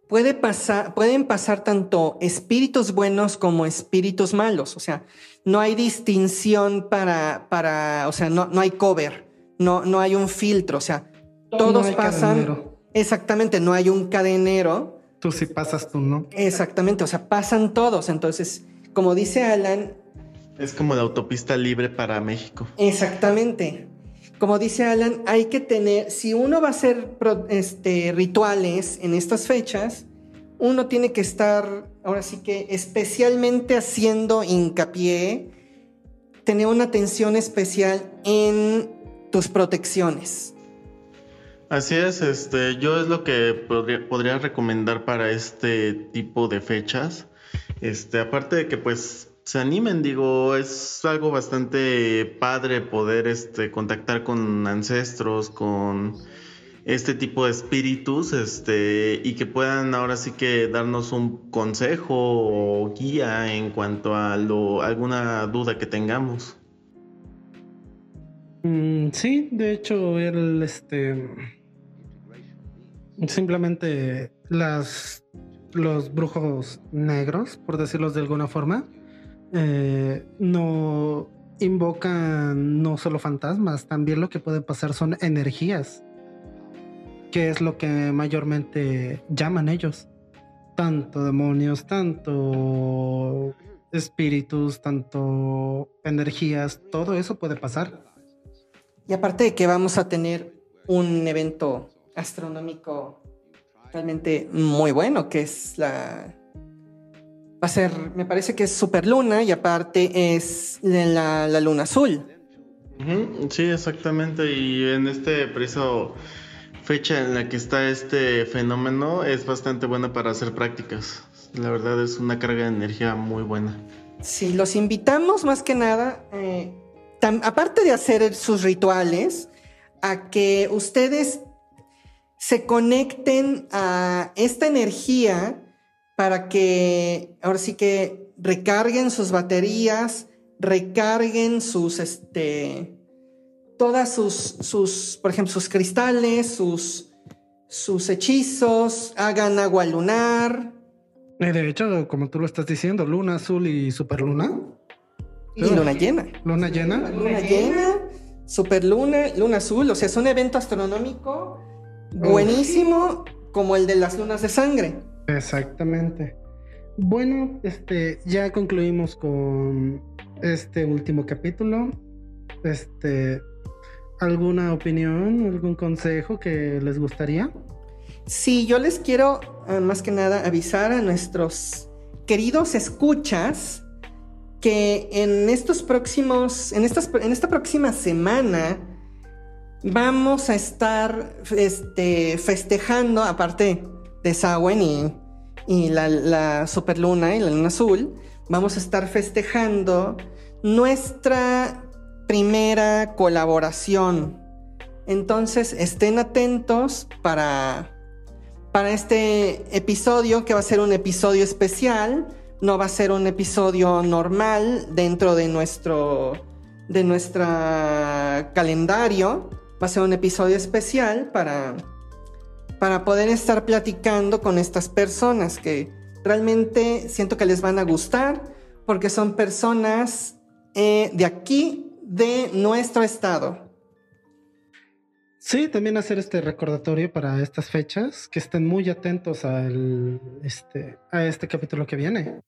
puede pasar, pueden pasar tanto espíritus buenos como espíritus malos. O sea, no hay distinción para, para o sea, no, no hay cover, no, no hay un filtro. O sea, todos pasan. Exactamente, no hay un cadenero. Tú sí pasas, tú no. Exactamente, o sea, pasan todos. Entonces, como dice Alan. Es como la autopista libre para México. Exactamente como dice Alan, hay que tener, si uno va a hacer este, rituales en estas fechas, uno tiene que estar, ahora sí que especialmente haciendo hincapié, tener una atención especial en tus protecciones. Así es, este, yo es lo que podría, recomendar para este tipo de fechas. Este, aparte de que pues se animen, digo, es algo bastante padre poder este, contactar con ancestros, con este tipo de espíritus este, y que puedan ahora sí que darnos un consejo o guía en cuanto a lo, alguna duda que tengamos. Mm, sí, de hecho, él, este, simplemente las, los brujos negros, por decirlo de alguna forma, eh, no invocan no solo fantasmas, también lo que puede pasar son energías que es lo que mayormente llaman ellos. Tanto demonios, tanto espíritus, tanto energías, todo eso puede pasar. Y aparte de que vamos a tener un evento astronómico realmente muy bueno, que es la... Va a ser, me parece que es Superluna y aparte es la, la luna azul. Sí, exactamente. Y en este preciso fecha en la que está este fenómeno es bastante buena para hacer prácticas. La verdad es una carga de energía muy buena. Sí, los invitamos más que nada, eh, aparte de hacer sus rituales, a que ustedes se conecten a esta energía para que ahora sí que recarguen sus baterías, recarguen sus, este, todas sus, sus, por ejemplo, sus cristales, sus, sus hechizos, hagan agua lunar. Eh, de hecho, como tú lo estás diciendo, luna azul y superluna. Y luna llena. Luna llena. Luna llena, superluna, luna azul. O sea, es un evento astronómico buenísimo como el de las lunas de sangre. Exactamente. Bueno, este, ya concluimos con este último capítulo. Este, ¿Alguna opinión, algún consejo que les gustaría? Sí, yo les quiero eh, más que nada avisar a nuestros queridos escuchas que en estos próximos, en, estas, en esta próxima semana vamos a estar este, festejando, aparte de Samhain y, y la, la superluna y la luna azul, vamos a estar festejando nuestra primera colaboración. Entonces estén atentos para, para este episodio, que va a ser un episodio especial. No va a ser un episodio normal dentro de nuestro de nuestra calendario. Va a ser un episodio especial para, para poder estar platicando con estas personas que realmente siento que les van a gustar porque son personas eh, de aquí de nuestro estado. Sí, también hacer este recordatorio para estas fechas, que estén muy atentos al, este, a este capítulo que viene.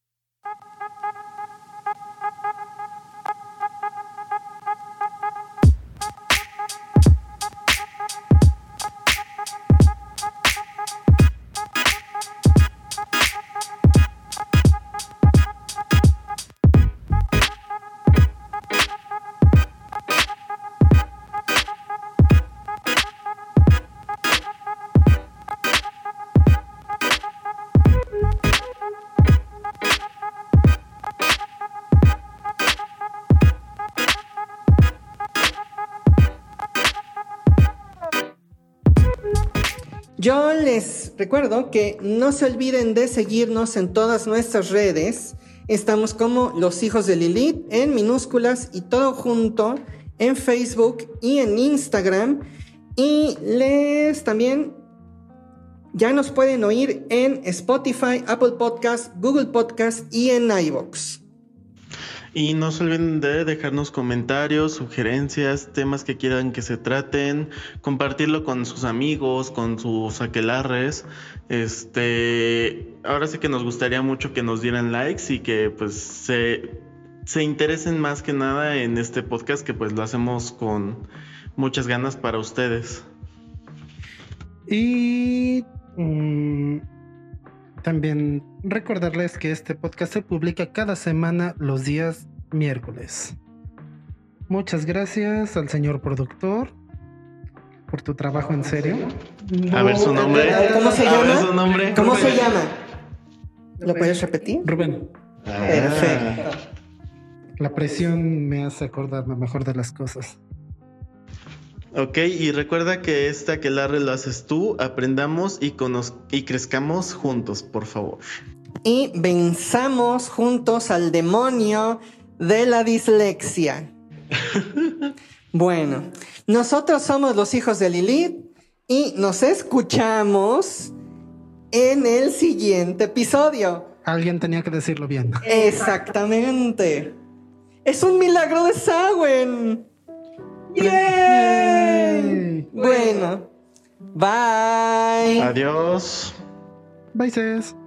Recuerdo que no se olviden de seguirnos en todas nuestras redes. Estamos como Los Hijos de Lilith en minúsculas y todo junto en Facebook y en Instagram. Y les también ya nos pueden oír en Spotify, Apple Podcast, Google Podcast y en iVoox. Y no se olviden de dejarnos comentarios, sugerencias, temas que quieran que se traten, compartirlo con sus amigos, con sus aquelarres. Este, ahora sí que nos gustaría mucho que nos dieran likes y que pues se, se interesen más que nada en este podcast que pues lo hacemos con muchas ganas para ustedes. Y mm, también recordarles que este podcast se publica cada semana los días miércoles. Muchas gracias al señor productor por tu trabajo en serio. A ver su nombre. ¿Cómo se llama? su nombre. ¿Cómo se llama? ¿Lo puedes repetir? Rubén, Perfecto. la presión me hace acordarme mejor de las cosas. Ok, y recuerda que esta que la lo haces tú, aprendamos y, y crezcamos juntos, por favor. Y venzamos juntos al demonio de la dislexia. [LAUGHS] bueno, nosotros somos los hijos de Lilith y nos escuchamos en el siguiente episodio. Alguien tenía que decirlo bien. Exactamente. Es un milagro de Sawen. ¡Yay! Bueno, bye. Adiós. Bye.